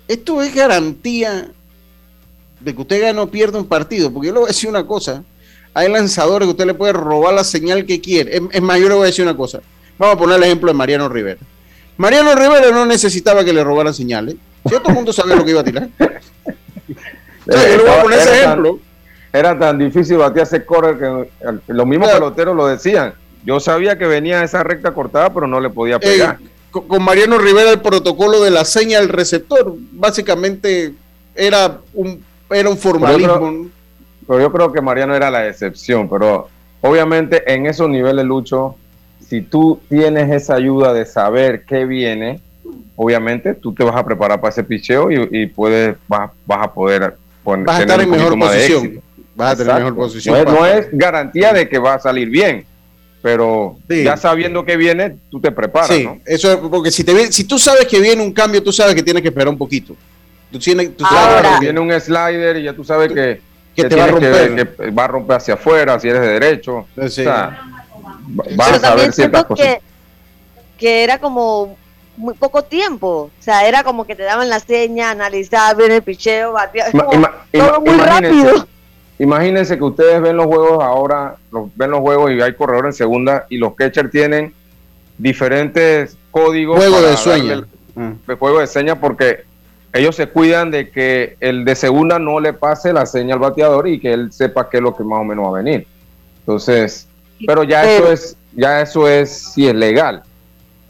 ¿esto es garantía de que usted gane o pierda un partido, porque yo le voy a decir una cosa, hay lanzadores que usted le puede robar la señal que quiere. Es, más, yo le voy a decir una cosa. Vamos a poner el ejemplo de Mariano Rivera. Mariano Rivera no necesitaba que le robaran señales. Si todo el mundo sabía lo que iba a tirar. (laughs) yo le voy a poner ese ejemplo. era tan difícil batir ese correr que los mismos peloteros lo decían. Yo sabía que venía esa recta cortada, pero no le podía pegar. con Mariano Rivera el protocolo de la señal del receptor, básicamente era un era un formalismo. Pero yo, creo, que Mariano era la excepción, pero obviamente en esos niveles, Lucho, si tú tienes esa ayuda de saber qué viene, obviamente tú te vas a preparar para ese picheo y, puedes, vas, a poder poner, vas a estar en mejor posición. Vas a tener mejor posición. No es, garantía de que va a salir bien, pero ya sabiendo que viene, tú te preparas. Sí, eso es porque si, te, si tú sabes que viene un cambio, tú sabes que tienes que esperar un poquito. Tú tienes, tú sabes viene un slider y ya tú sabes que, que, te va a romper. Que, va a romper hacia afuera, si eres de derecho. Sí. O sea, vas a saber ciertas cosas. Que, que era como muy poco tiempo. O sea, era como que te daban la seña, analizaban bien el picheo, batía, Ima- como ima- todo muy imagínense, rápido. Imagínense que ustedes ven los juegos ahora, los, ven los juegos y hay corredor en segunda y los catchers tienen diferentes códigos. Juego para de sueño. de juego de señas porque ellos se cuidan de que el de segunda no le pase la seña al bateador y que él sepa qué es lo que más o menos va a venir. Entonces, pero ya eso es, ya eso es, sí es legal.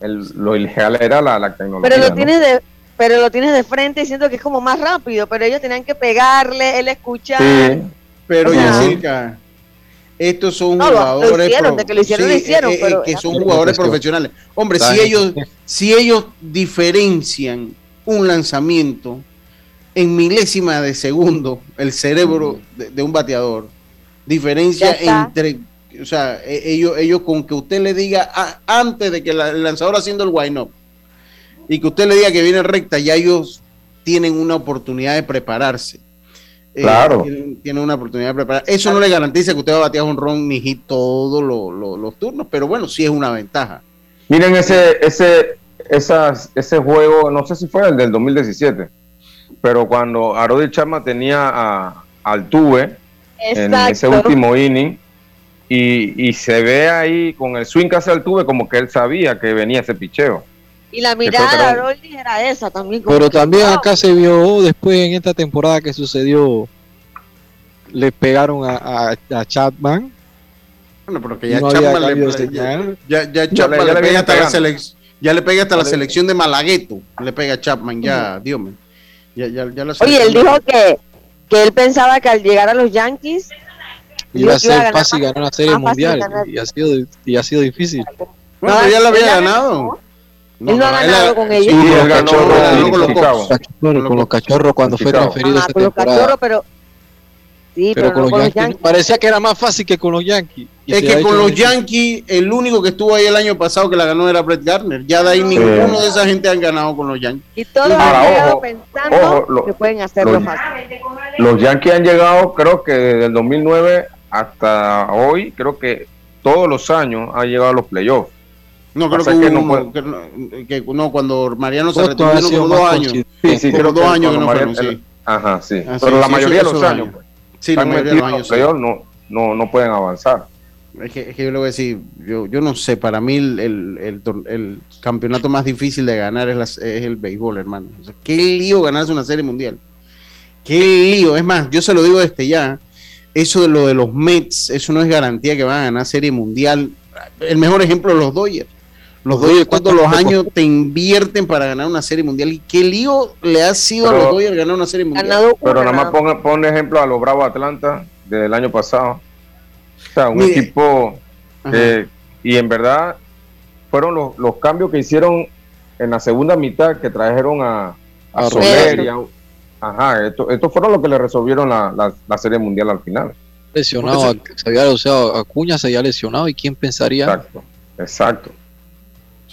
El- lo ilegal era la, la tecnología. Pero lo ¿no? tienes de pero lo tienes de frente y siento que es como más rápido, pero ellos tenían que pegarle, él escuchar. Sí. Pero Jessica, estos son No, jugadores hicieron, de que lo hicieron, lo hicieron, eh, eh, pero- que son jugadores profesionales. Hombre, si ellos, si ellos diferencian un lanzamiento en milésima de segundo, el cerebro de, de un bateador, diferencia entre, o sea, e- ellos, ellos con que usted le diga antes de que la- el lanzador haciendo el wind up y que usted le diga que viene recta, ya ellos tienen una oportunidad de prepararse. Eh, Claro. tienen, tienen una oportunidad de preparar. Eso no le garantiza que usted va a batear un ron ni hit todos lo- lo- los turnos, pero bueno, sí es una ventaja. Miren ese, ese, esas, ese juego, no sé si fue el del 2017, pero cuando Arodi Chama tenía a Altuve en ese último inning y, y se ve ahí con el swing que hace Altuve como que él sabía que venía ese picheo. Y la mirada de Aroli era esa también. como Pero que, también wow. acá se vio después en esta temporada que sucedió, le pegaron a, a, a Chapman. Bueno, pero que ya no Chapman le, ya, ya, ya Ya Chapman le- ya le le pega hasta la selección, ya le pega hasta la selección de Malagueto, le pega Chapman, ya, Dios mío. Ya, ya, ya Oye, él dijo que, que él pensaba que al llegar a los Yankees Iba a ser fácil ganar una serie mundial y ha sido y ha sido difícil. Bueno, No, ya la había ganado. él no ha ganado con ellos. Sí, con él los ganó con los con cachorros cuando fue transferido Ajá, esta con los temporada. cachorros, pero sí, pero pero, con no los con los Yankees, Yankees. parecía que era más fácil que con los Yankees. Es que con los. Yankees, el único que estuvo ahí el año pasado que la ganó era Brett Gardner. Ya de ahí ninguno de esa gente han ganado con los Yankees. Y todos Ahora, han llegado ojo, pensando ojo, lo- que pueden hacerlo los- fácil. Los Yankees han llegado, creo que desde el 2009 hasta hoy, creo que todos los años han llegado a los playoffs. No, creo que, que no uno que, no, que no, cuando Mariano se retiró, como dos más años. Sí, sí, creo dos años que no Mariano- fueron, sí. Ajá, sí. Ah, Pero sí, la sí, mayoría de los años. pues, Sí, están metidos los en años. los sí. no, no, no pueden avanzar. Es que, es que yo le voy a decir, yo, yo no sé, para mí el, el, el campeonato más difícil de ganar es, la- es el béisbol, hermano. O sea, qué lío ganarse una serie mundial. Qué lío. Es más, yo se lo digo desde ya, eso de lo de los Mets, eso no es garantía que van a ganar serie mundial. El mejor ejemplo los Dodgers. Los Dodgers todos los años te invierten para ganar una serie mundial. ¿Y qué lío le ha sido a Pero- los Dodgers ganar una serie mundial? Ganado Pero nada más pon, pon ejemplo a los Bravos Atlanta del año pasado. O sea, un Mire. equipo que, y en verdad fueron los, los cambios que hicieron en la segunda mitad que trajeron a, a A Soler y a- Ajá, esto- estos fueron los que le resolvieron la, la, la serie mundial al final. Lesionado, se había lesionado, Acuña se había lesionado y quién pensaría Exacto, exacto.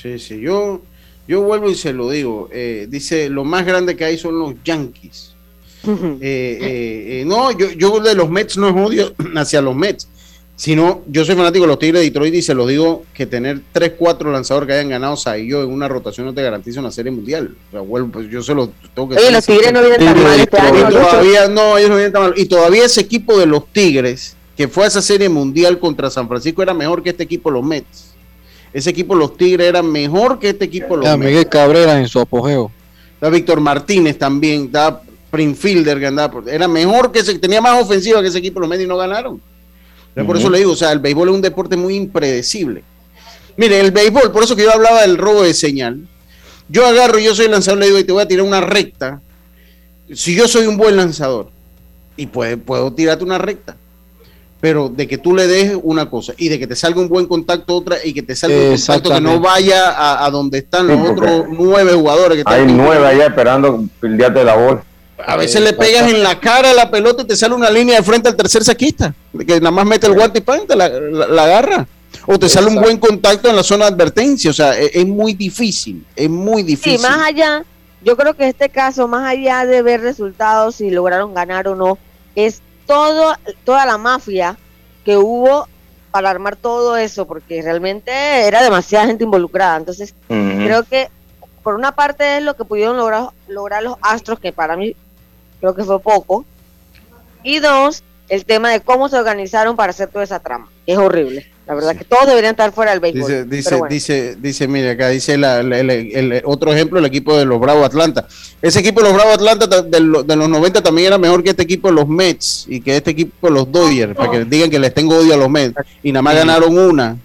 Sí, sí, yo, yo vuelvo y se lo digo. eh, dice, lo más grande que hay son los Yankees. Eh, eh, eh, no, yo, yo de los Mets no es odio (clears throat) hacia los Mets, sino yo soy fanático de los Tigres de Detroit y se lo digo que tener 3, 4 lanzadores que hayan ganado yo en una rotación no te garantiza una serie mundial. O sea, vuelvo, pues yo se lo tengo que Oye, decir los. Tigres no vienen tan mal este año. Todavía, no, ellos no vienen tan mal. Y todavía ese equipo de los Tigres, que fue a esa serie mundial contra San Francisco, era mejor que este equipo, los Mets. Ese equipo, los Tigres, era mejor que este equipo, los. Miguel Cabrera en su apogeo. Está Víctor Martínez también, está Prinfielder que andaba, por- era mejor que ese, tenía más ofensiva que ese equipo, los Mets y no ganaron. Entonces, Por eso le digo, o sea, el béisbol es un deporte muy impredecible. Mire, el béisbol, por eso que yo hablaba del robo de señal. Yo agarro, yo soy lanzador, le digo, y te voy a tirar una recta. Si yo soy un buen lanzador, y puede- puedo tirarte una recta, pero de que tú le dejes una cosa, y de que te salga un buen contacto otra, y que te salga un contacto que no vaya a, a donde están Sí, los otros nueve jugadores que están Hay nueve allá esperando pildearte la bola. A veces le pegas en la cara a la pelota y te sale una línea de frente al tercer saquista, que nada más mete el guante y pan, te la, la- la agarra. O te sale un buen contacto en la zona de advertencia. O sea, es, es muy difícil, es muy Sí, difícil. más allá, yo creo que este caso, más allá de ver resultados, si lograron ganar o no, es todo, toda la mafia que hubo para armar todo eso, porque realmente era demasiada gente involucrada. Entonces, creo que por una parte es lo que pudieron lograr, lograr los Astros, que para mí creo que fue poco. Y dos, el tema de cómo se organizaron para hacer toda esa trama, que es horrible. La verdad que todos deberían estar fuera del béisbol. Dice, dice, bueno. dice, dice, mire acá, dice la- el, el- el- otro ejemplo, el equipo de los Bravos Atlanta. Ese equipo de los Bravos Atlanta ta- de, lo- de los 90 también era mejor que este equipo de los Mets y que este equipo de los Dodgers, para que digan que les tengo odio a los Mets. Y nada más ganaron una.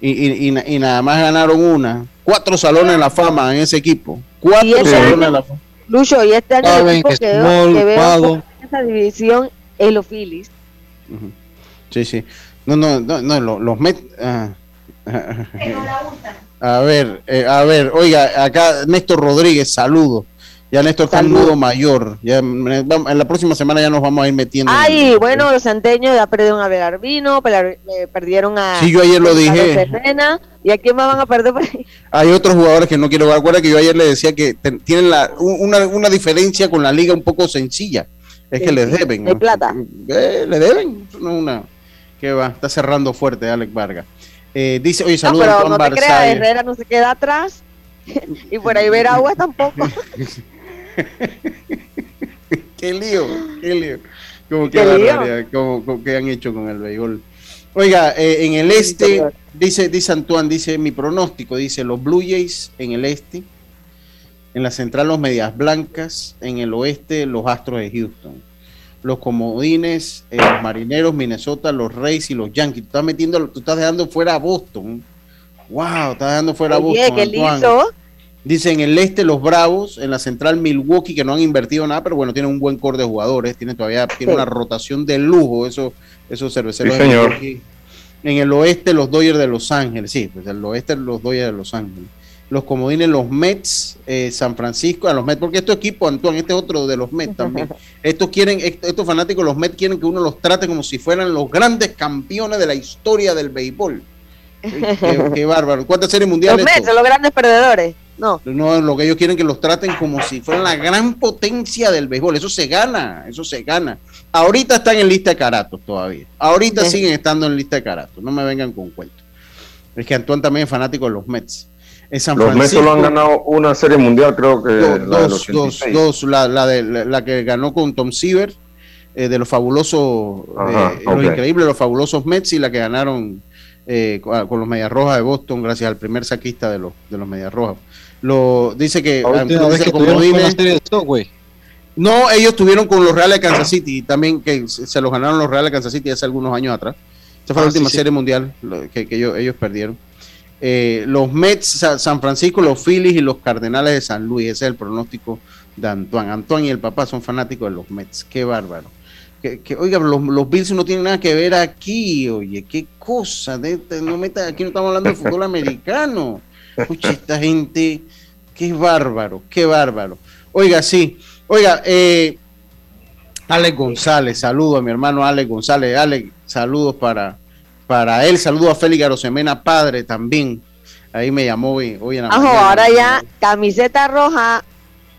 Y, y- y y nada más ganaron una. Cuatro salones de la fama en ese equipo. Cuatro Y ese salones año- de la fama. Lucho, y este año el equipo que que, Small, veo, que veo Pado. en esa división es los Phillies. Sí, sí. No, no, no, no, lo- los Mets. ah. A ver, eh, a ver, oiga, acá Néstor Rodríguez, saludo. Ya Néstor está en nudo mayor. Ya, en la próxima semana ya nos vamos a ir metiendo. en- Ay, bueno, los santeños ya perdieron a Velarvino, pelar- eh, perdieron a. Sí, yo ayer lo dije. Serena, ¿Y a quién más van a perder por (laughs) ahí? Hay otros jugadores que no quiero ver. Acuerda que yo ayer le decía que ten- tienen la, un- una, una diferencia con la liga un poco sencilla. Es que Sí, les sí, deben. de ¿no? plata. Eh, le deben. Eso no es una. Que va, está cerrando fuerte Alex Vargas. Eh, dice, oye, No, saludos a pero Juan no te creas. Herrera no se queda atrás. (laughs) y por ahí ver agua tampoco. (laughs) qué lío, qué lío. Que como que han hecho con el béisbol. Oiga, eh, en el este, dice, dice Antoine, dice mi pronóstico, dice los Blue Jays en el este, en la central los Medias Blancas, en el oeste los Astros de Houston, los Comodines, eh, los Marineros, Minnesota, los Rays y los Yankees. Tú estás metiendo, tú estás dejando fuera a Boston. Wow, estás dejando fuera a Boston. qué liso. Dice en el este los Bravos, en la central Milwaukee, que no han invertido nada, pero bueno, tienen un buen core de jugadores, tienen todavía tiene Sí. una rotación de lujo, eso, esos cerveceros. Sí, de señor. Milwaukee. En el oeste los Dodgers de Los Ángeles, sí, pues el oeste los Dodgers de Los Ángeles. Los comodines, los Mets, eh, San Francisco, a los Mets, porque este equipo, Antoine, este es otro de los Mets también. (laughs) Estos quieren, est- estos fanáticos, los Mets quieren que uno los trate como si fueran los grandes campeones de la historia del béisbol. (laughs) Qué, qué bárbaro. ¿Cuántas series Los mundiales? Mets son los grandes perdedores. No. No, lo que ellos quieren es que los traten como si fueran la gran potencia del béisbol. Eso se gana, eso se gana. Ahorita están en lista de caratos todavía. Ahorita Sí. (laughs) siguen estando en lista de caratos. No me vengan con cuentos. Es que Antoine también es fanático de los Mets. En San Los Mets Francisco, solo han ganado una serie mundial, creo que do- la dos, dos, 86. dos, la, la, de, la, la que ganó con Tom Seaver, eh, de los fabulosos, Ajá, eh, los increíbles, los fabulosos Mets, y la que ganaron eh, con, con los Medias Rojas de Boston, gracias al primer saquista de los, de los Medias Rojas. Lo, dice que, dice de Subway. no, ellos tuvieron con los Reales de Kansas City, también que se los ganaron los Reales de Kansas City hace algunos años atrás. Esa fue Ah, la sí, última sí. serie mundial que, que ellos, ellos perdieron. Eh, los Mets, Sa- San Francisco, los Phillies y los Cardenales de San Luis. Ese es el pronóstico de Antoine. Antoine y el papá son fanáticos de los Mets. Qué bárbaro. Que, oiga, los, los Bills no tienen nada que ver aquí, oye, qué cosa. de- de- no meta- aquí no estamos hablando de fútbol americano. Escucha, esta gente, qué bárbaro, qué bárbaro. Oiga, sí, oiga, eh, Alex González, saludo a mi hermano Alex González. Alex, saludos para, para él, saludo a Félix Garosemena, padre también. Ahí me llamó hoy, hoy en la Ajo, mañana. ahora ya camiseta roja.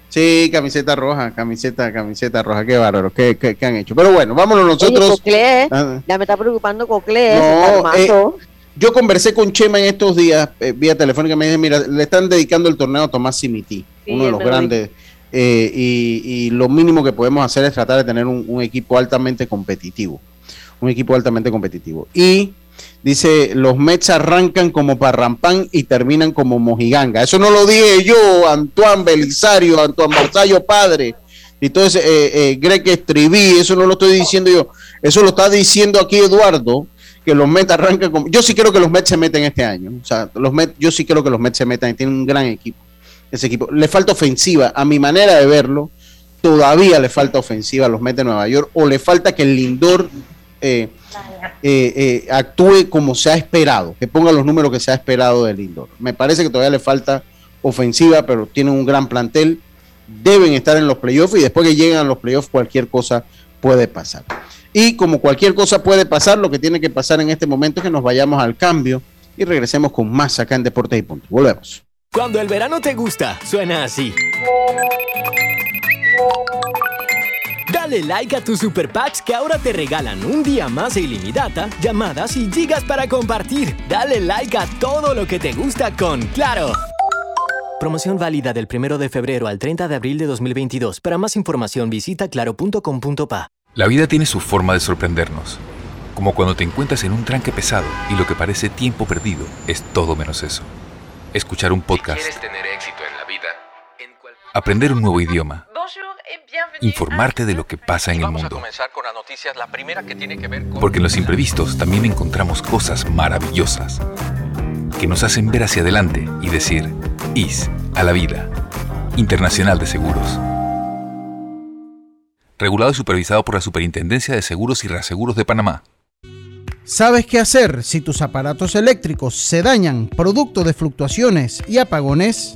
Sí, camiseta roja, camiseta, camiseta roja, qué bárbaro, qué, qué- qué han hecho. Pero bueno, vámonos nosotros. Oye, Ah. ya me está preocupando Coclé. ese No, eh, yo conversé con Chema en estos días, eh, vía telefónica, me dice, mira, le están dedicando el torneo a Tomás Simití, Sí, uno de los grandes, eh, y, y lo mínimo que podemos hacer es tratar de tener un, un equipo altamente competitivo, un equipo altamente competitivo. Y dice, los Mets arrancan como Parrampán y terminan como Mojiganga. Eso no lo dije yo, Antoine Belisario, Antoine Barzallo padre, y todo ese, eh, Greg Estriví, eso no lo estoy diciendo yo, eso lo está diciendo aquí Eduardo, que los Mets arrancan como... Yo sí quiero que los Mets se metan este año, o sea, los Mets, yo sí quiero que los Mets se metan, tienen un gran equipo, ese equipo. Le falta ofensiva, a mi manera de verlo, todavía le falta ofensiva a los Mets de Nueva York, o le falta que el Lindor eh, eh, eh, actúe como se ha esperado, que ponga los números que se ha esperado del Lindor. Me parece que todavía le falta ofensiva, pero tienen un gran plantel, deben estar en los playoffs y después que lleguen a los playoffs cualquier cosa puede pasar. Y como cualquier cosa puede pasar, lo que tiene que pasar en este momento es que nos vayamos al cambio y regresemos con más acá en Deportes y Punto. Volvemos. Cuando el verano te gusta, suena así. Dale like a tus super packs que ahora te regalan un día más de ilimitada, llamadas y gigas para compartir. Dale like a todo lo que te gusta con Claro. Promoción válida del 1 de febrero al 30 de abril de 2022. Para más información visita claro.com.pa. La vida tiene su forma de sorprendernos. Como cuando te encuentras en un tranque pesado y lo que parece tiempo perdido es todo menos eso. Escuchar un podcast. tener éxito en la vida, Aprender un nuevo idioma. Informarte de lo que pasa en el mundo. comenzar con la noticia, la primera que tiene que ver con... Porque en los imprevistos también encontramos cosas maravillosas que nos hacen ver hacia adelante y decir, IS a la vida. Internacional de Seguros. Regulado y supervisado por la Superintendencia de Seguros y Reaseguros de Panamá. ¿Sabes qué hacer si tus aparatos eléctricos se dañan producto de fluctuaciones y apagones?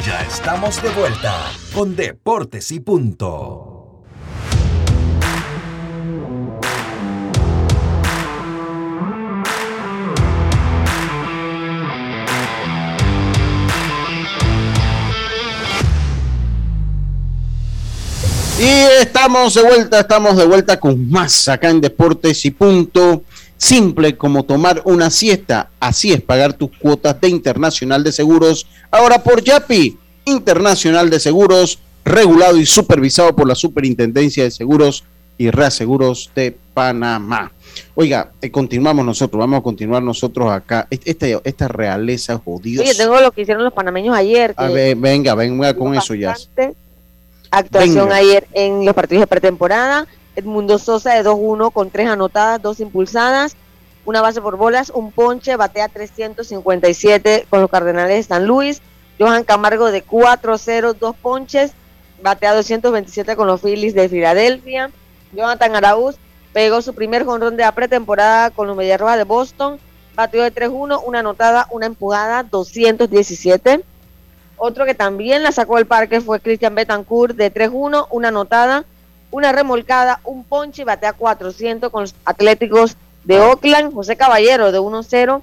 Ya estamos de vuelta con Deportes y Punto. Y estamos de vuelta, estamos de vuelta con más acá en Deportes y Punto. Simple como tomar una siesta, así es pagar tus cuotas de Internacional de Seguros. Ahora por Yapi, Internacional de Seguros, regulado y supervisado por la Superintendencia de Seguros y Reaseguros de Panamá. Oiga, eh, continuamos nosotros, vamos a continuar nosotros acá. Este- esta realeza jodida. Oye, tengo lo que hicieron los panameños ayer. A ver, venga, venga con eso ya. Actuación Venga. ayer en los partidos de pretemporada. Edmundo Sosa de 2-1 con 3 anotadas, 2 impulsadas, una base por bolas, un ponche, batea 357 con los Cardenales de San Luis. Johan Camargo de 4-0, 2 ponches, batea 227 con los Phillies de Filadelfia. Jonathan Araúz pegó su primer jonrón de la pretemporada con los Medias Rojas de Boston. Bateó de 3-1, una anotada, una empujada, 217. Otro que también la sacó del parque fue Christian Betancourt de 3-1, una anotada, una remolcada, un ponche y batea 400 con los Atléticos de Oakland. José Caballero de 1-0,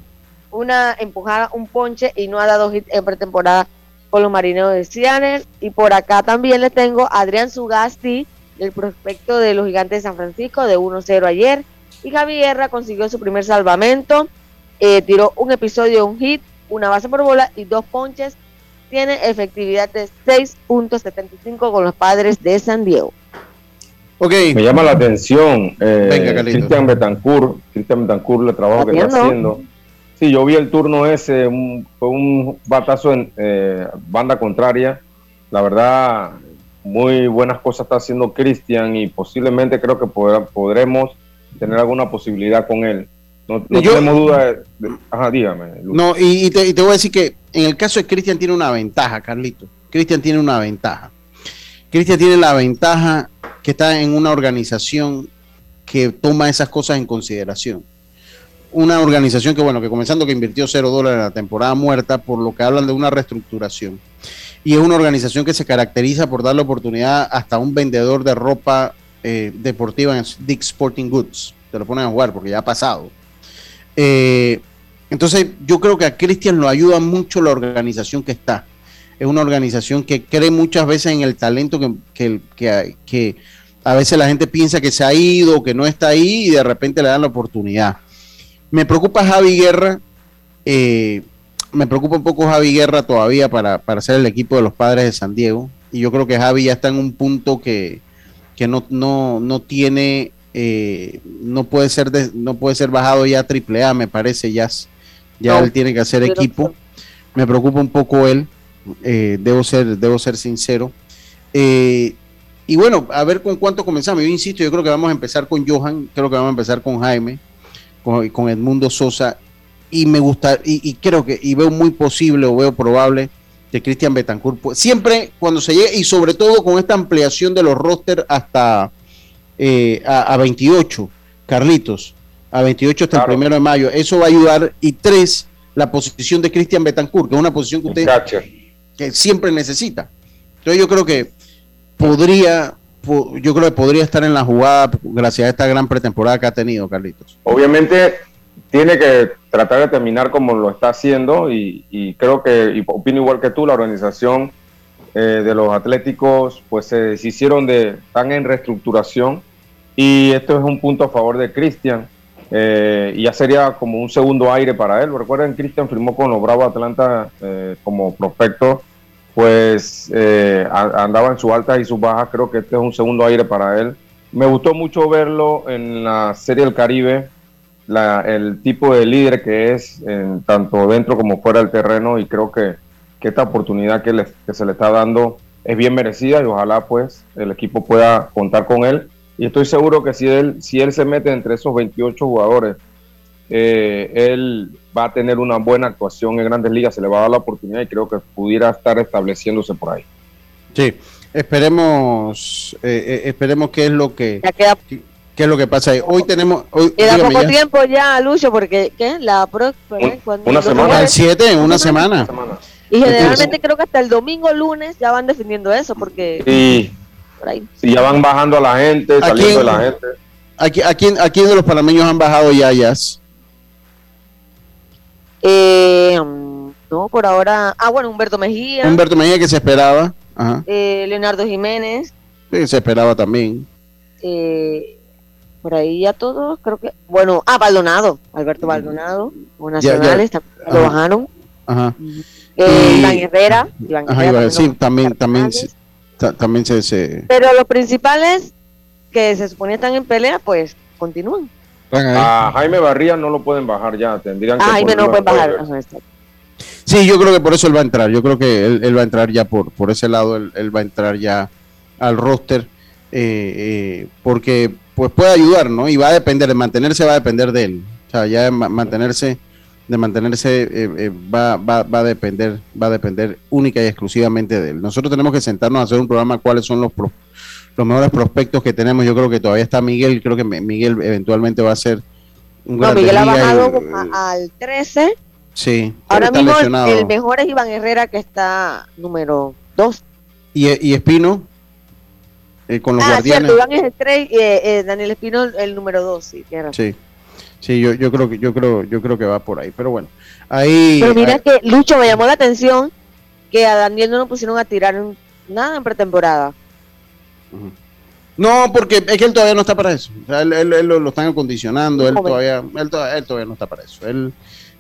una empujada, un ponche y no ha dado hit en pretemporada con los Marineros de Seattle. Y por acá también le tengo a Adrián Sugasti, el prospecto de los Gigantes de San Francisco de 1-0 ayer. Y Javi Guerra consiguió su primer salvamento, eh, tiró un episodio, un hit, una base por bola y dos ponches. Tiene efectividad de 6.75 con los padres de San Diego. Me llama la atención eh. Cristian Betancourt, Cristian Betancourt, el trabajo que está haciendo. Sí, yo vi el turno ese, un- fue un batazo en eh, banda contraria. La verdad, muy buenas cosas está haciendo Cristian y posiblemente creo que podrá- podremos tener alguna posibilidad con él. No, no Yo- tenemos duda de, de- Ajá, dígame. No, y, y te, y te voy a decir que en el caso de Cristian tiene una ventaja, Carlito. Cristian tiene una ventaja. Cristian tiene la ventaja que está en una organización que toma esas cosas en consideración. Una organización que, bueno, que comenzando que invirtió cero dólares en la temporada muerta, por lo que hablan de una reestructuración. Y es una organización que se caracteriza por darle oportunidad hasta a un vendedor de ropa eh, deportiva en Dick Sporting Goods. Te lo ponen a jugar porque ya ha pasado. Eh, entonces, yo creo que a Cristian lo ayuda mucho la organización que está. Es una organización que cree muchas veces en el talento que, que, que- que a veces la gente piensa que se ha ido, que no está ahí y de repente le dan la oportunidad. Me preocupa Javi Guerra. eh, me preocupa un poco Javi Guerra todavía para, para ser el equipo de los padres de San Diego. Y yo creo que Javi ya está en un punto que, que no, no, no tiene, eh, no puede ser de- no puede ser bajado ya a triple A, me parece, ya, ya No, él tiene que hacer equipo. Me preocupa un poco él, eh, debo ser, debo ser sincero. Eh, y bueno, a ver con cuánto comenzamos. Yo insisto, yo creo que vamos a empezar con Johan, creo que vamos a empezar con Jaime, con, con Edmundo Sosa, y me gusta, y, y creo que, y veo muy posible o veo probable que Cristian Betancourt, pues, siempre cuando se llegue, y sobre todo con esta ampliación de los roster hasta eh, a, a 28, Carlitos, a 28 hasta el primero de mayo, eso va a ayudar, y tres, la posición de Cristian Betancourt, que es una posición que usted que siempre necesita. Entonces yo creo que podría, po- yo creo que podría estar en la jugada gracias a esta gran pretemporada que ha tenido, Carlitos. Obviamente tiene que tratar de terminar como lo está haciendo y, y creo que, y opino igual que tú, la organización eh, de los Atléticos pues se deshicieron de, están en reestructuración y esto es un punto a favor de Cristian eh, y ya sería como un segundo aire para él. Recuerden, Cristian firmó con los Bravos Atlanta eh, como prospecto, pues eh, andaba en sus altas y sus bajas, creo que este es un segundo aire para él. Me gustó mucho verlo en la Serie del Caribe, el tipo de líder que es, tanto dentro como fuera del terreno, y creo que, esta oportunidad que, se le está dando es bien merecida y ojalá pues el equipo pueda contar con él. Y estoy seguro que si él, si él se mete entre esos 28 jugadores, eh, él va a tener una buena actuación en grandes ligas, se le va a dar la oportunidad y creo que pudiera estar estableciéndose por ahí. Sí, esperemos, eh, eh, esperemos qué es lo que Ya queda, qué es lo que pasa ahí. Hoy tenemos, hoy, queda poco ya. tiempo ya, Lucho, porque ¿qué? La próxima. una semana. Al 7, en una semana. Y generalmente creo que hasta el domingo, lunes, ya van definiendo eso, porque Y, por ahí. y ya van bajando a la gente, ¿A saliendo quién? de la gente. Aquí, aquí, aquí de los panameños han bajado ya, Jazz. Eh, no, por ahora. Ah, bueno, Humberto Mejía, Humberto Mejía que se esperaba. Ajá. eh, Leonardo Jiménez, Sí, se esperaba también. eh, por ahí ya todos, creo que. Bueno, ah, Baldonado, Alberto Baldonado, o Ya, ya. Nacionales, también lo bajaron. Ajá. Eh, Y- Iván Herrera, Iván Ajá, Herrera a también también, se- también se, se- Pero los principales que se suponía están en pelea, pues continúan. A Jaime Barría no lo pueden bajar ya, tendrían que Ah, Jaime no ponerlo puede en bajar. Sí, yo creo que por eso él va a entrar. Yo creo que él, él va a entrar ya por, por ese lado, él, él va a entrar ya al roster, eh, eh, porque pues puede ayudar, ¿no? Y va a depender, de mantenerse va a depender de él. O sea, ya de ma- mantenerse, de mantenerse eh, eh, va, va, va a depender, va a depender única y exclusivamente de él. Nosotros tenemos que sentarnos a hacer un programa cuáles son los pro- los mejores prospectos que tenemos. Yo creo que todavía está Miguel, creo que Miguel eventualmente va a ser un No, gran Miguel ha bajado a- al 13. Sí, Ahora mismo el- lesionado. el mejor es Iván Herrera, que está número 2. Y, y Espino, eh, con los Ah, guardianes. cierto, Iván es el 3 y eh, eh, Daniel Espino el, número 2, sí. Sí, sí, yo, yo creo que yo creo yo creo que va por ahí, pero bueno, ahí. Pero mira ahí- que Lucho me llamó la atención que a Daniel no lo pusieron a tirar nada en pretemporada. No, porque es que él todavía no está para eso. O sea, él, él- él lo, lo están acondicionando, él todavía, él, todavía, él todavía no está para eso. Él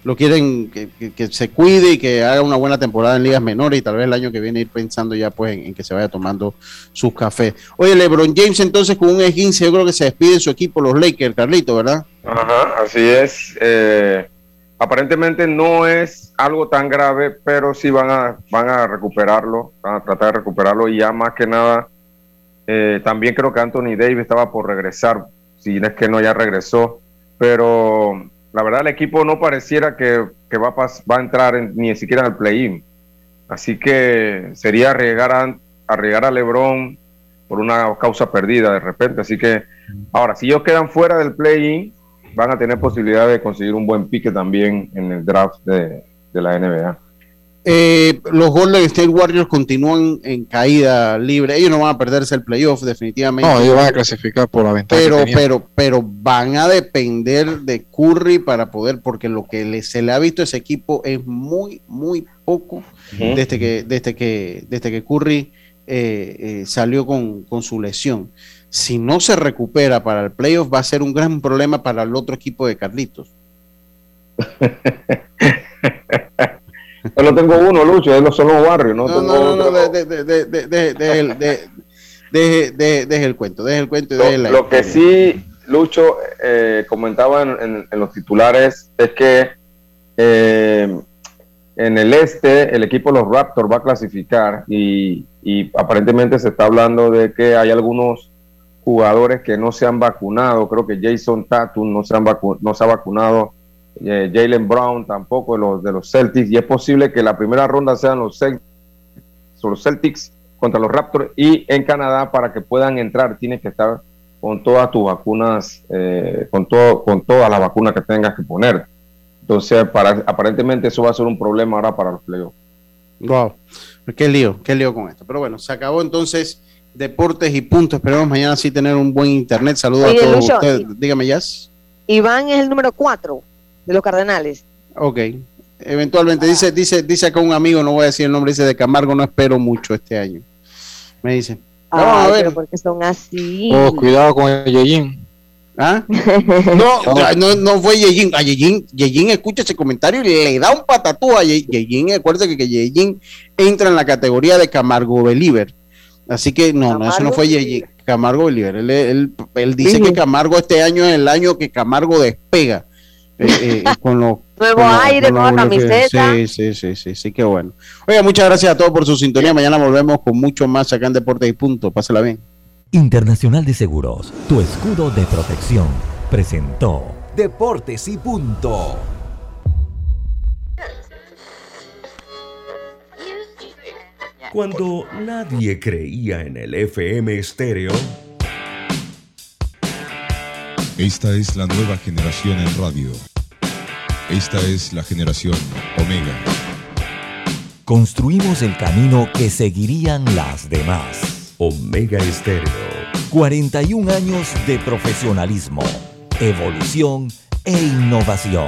lo quieren que, que- que se cuide y que haga una buena temporada en ligas menores y tal vez el año que viene ir pensando ya pues en, en que se vaya tomando sus cafés. Oye, LeBron James entonces con un esguince, yo creo que se despide de su equipo los Lakers, Carlito, ¿verdad? Ajá, así es. Eh, aparentemente no es algo tan grave, pero sí van a, van a recuperarlo, van a tratar de recuperarlo y ya más que nada, eh, también creo que Anthony Davis estaba por regresar, si es que no ya regresó, pero la verdad el equipo no pareciera que, va, a va a entrar en- ni siquiera en el play-in. Así que sería arriesgar a, arriesgar a LeBron por una causa perdida de repente. Así que ahora, si ellos quedan fuera del play-in, van a tener posibilidad de conseguir un buen pique también en el draft de la NBA. Eh, los Golden State Warriors continúan en caída libre. Ellos no van a perderse el playoff, definitivamente. No, ellos van a clasificar por la ventaja. pero, pero, pero van a depender de Curry para poder, porque lo que le- se le ha visto a ese equipo es muy, muy poco desde que, desde que, desde que Curry eh, eh, salió con, con su lesión. Si no se recupera para el playoff, va a ser un gran problema para el otro equipo de Carlitos. (laughs) Solo tengo uno, Lucho, es los son los Warriors, ¿no? No, no, no, deje el- cuento, deje el cuento y deje la Lo, que sí, Lucho, eh, comentaba en, en- en los titulares es que eh, en el este el equipo de los Raptors va a clasificar y, y aparentemente se está hablando de que hay algunos jugadores que no se han vacunado. Creo que Jason Tatum no se, han no se ha vacunado, eh, Jalen Brown tampoco, los de los Celtics, y es posible que la primera ronda sean los Celtics, los Celtics contra los Raptors y en Canadá para que puedan entrar tienes que estar con todas tus vacunas, eh, con, todo, con todas las vacunas que tengas que poner. Entonces, para, aparentemente eso va a ser un problema ahora para los playoffs. Wow, qué lío, qué lío con esto. Pero bueno, se acabó entonces deportes y puntos. Esperemos mañana sí tener un buen internet. Saludos a todos ustedes. Dígame, Jazz. Iván es el número 4 de los Cardenales. Ok. Eventualmente, dice, dice, dice acá un amigo, no voy a decir el nombre, dice de Camargo, no espero mucho este año. Me dice. Vamos a ver. porque son así. Oh, cuidado con el Yeyin. ¿Ah? (laughs) No, no, no fue Yeyin. A Yeyin, Yeyin escucha ese comentario y le da un patatú a Yeyin. Acuérdate que Yeyin entra en la categoría de Camargo Believer. Así que no, no, eso no fue Yeyin. Camargo Believer. Él, él, dice que Camargo este año es el año que Camargo despega. Eh, eh, con los (laughs) Nuevo aire, nueva camiseta. Sí, sí, sí, sí, sí, qué bueno. Oiga, muchas gracias a todos por su sintonía. Mañana volvemos con mucho más acá en Deportes y Punto. Pásela bien. Internacional de Seguros, tu escudo de protección, presentó Deportes y Punto. Cuando nadie creía en el FM estéreo. Esta es la nueva generación en radio. Esta es la generación Omega. Construimos el camino que seguirían las demás. Omega Estéreo. 41 años de profesionalismo, evolución e innovación.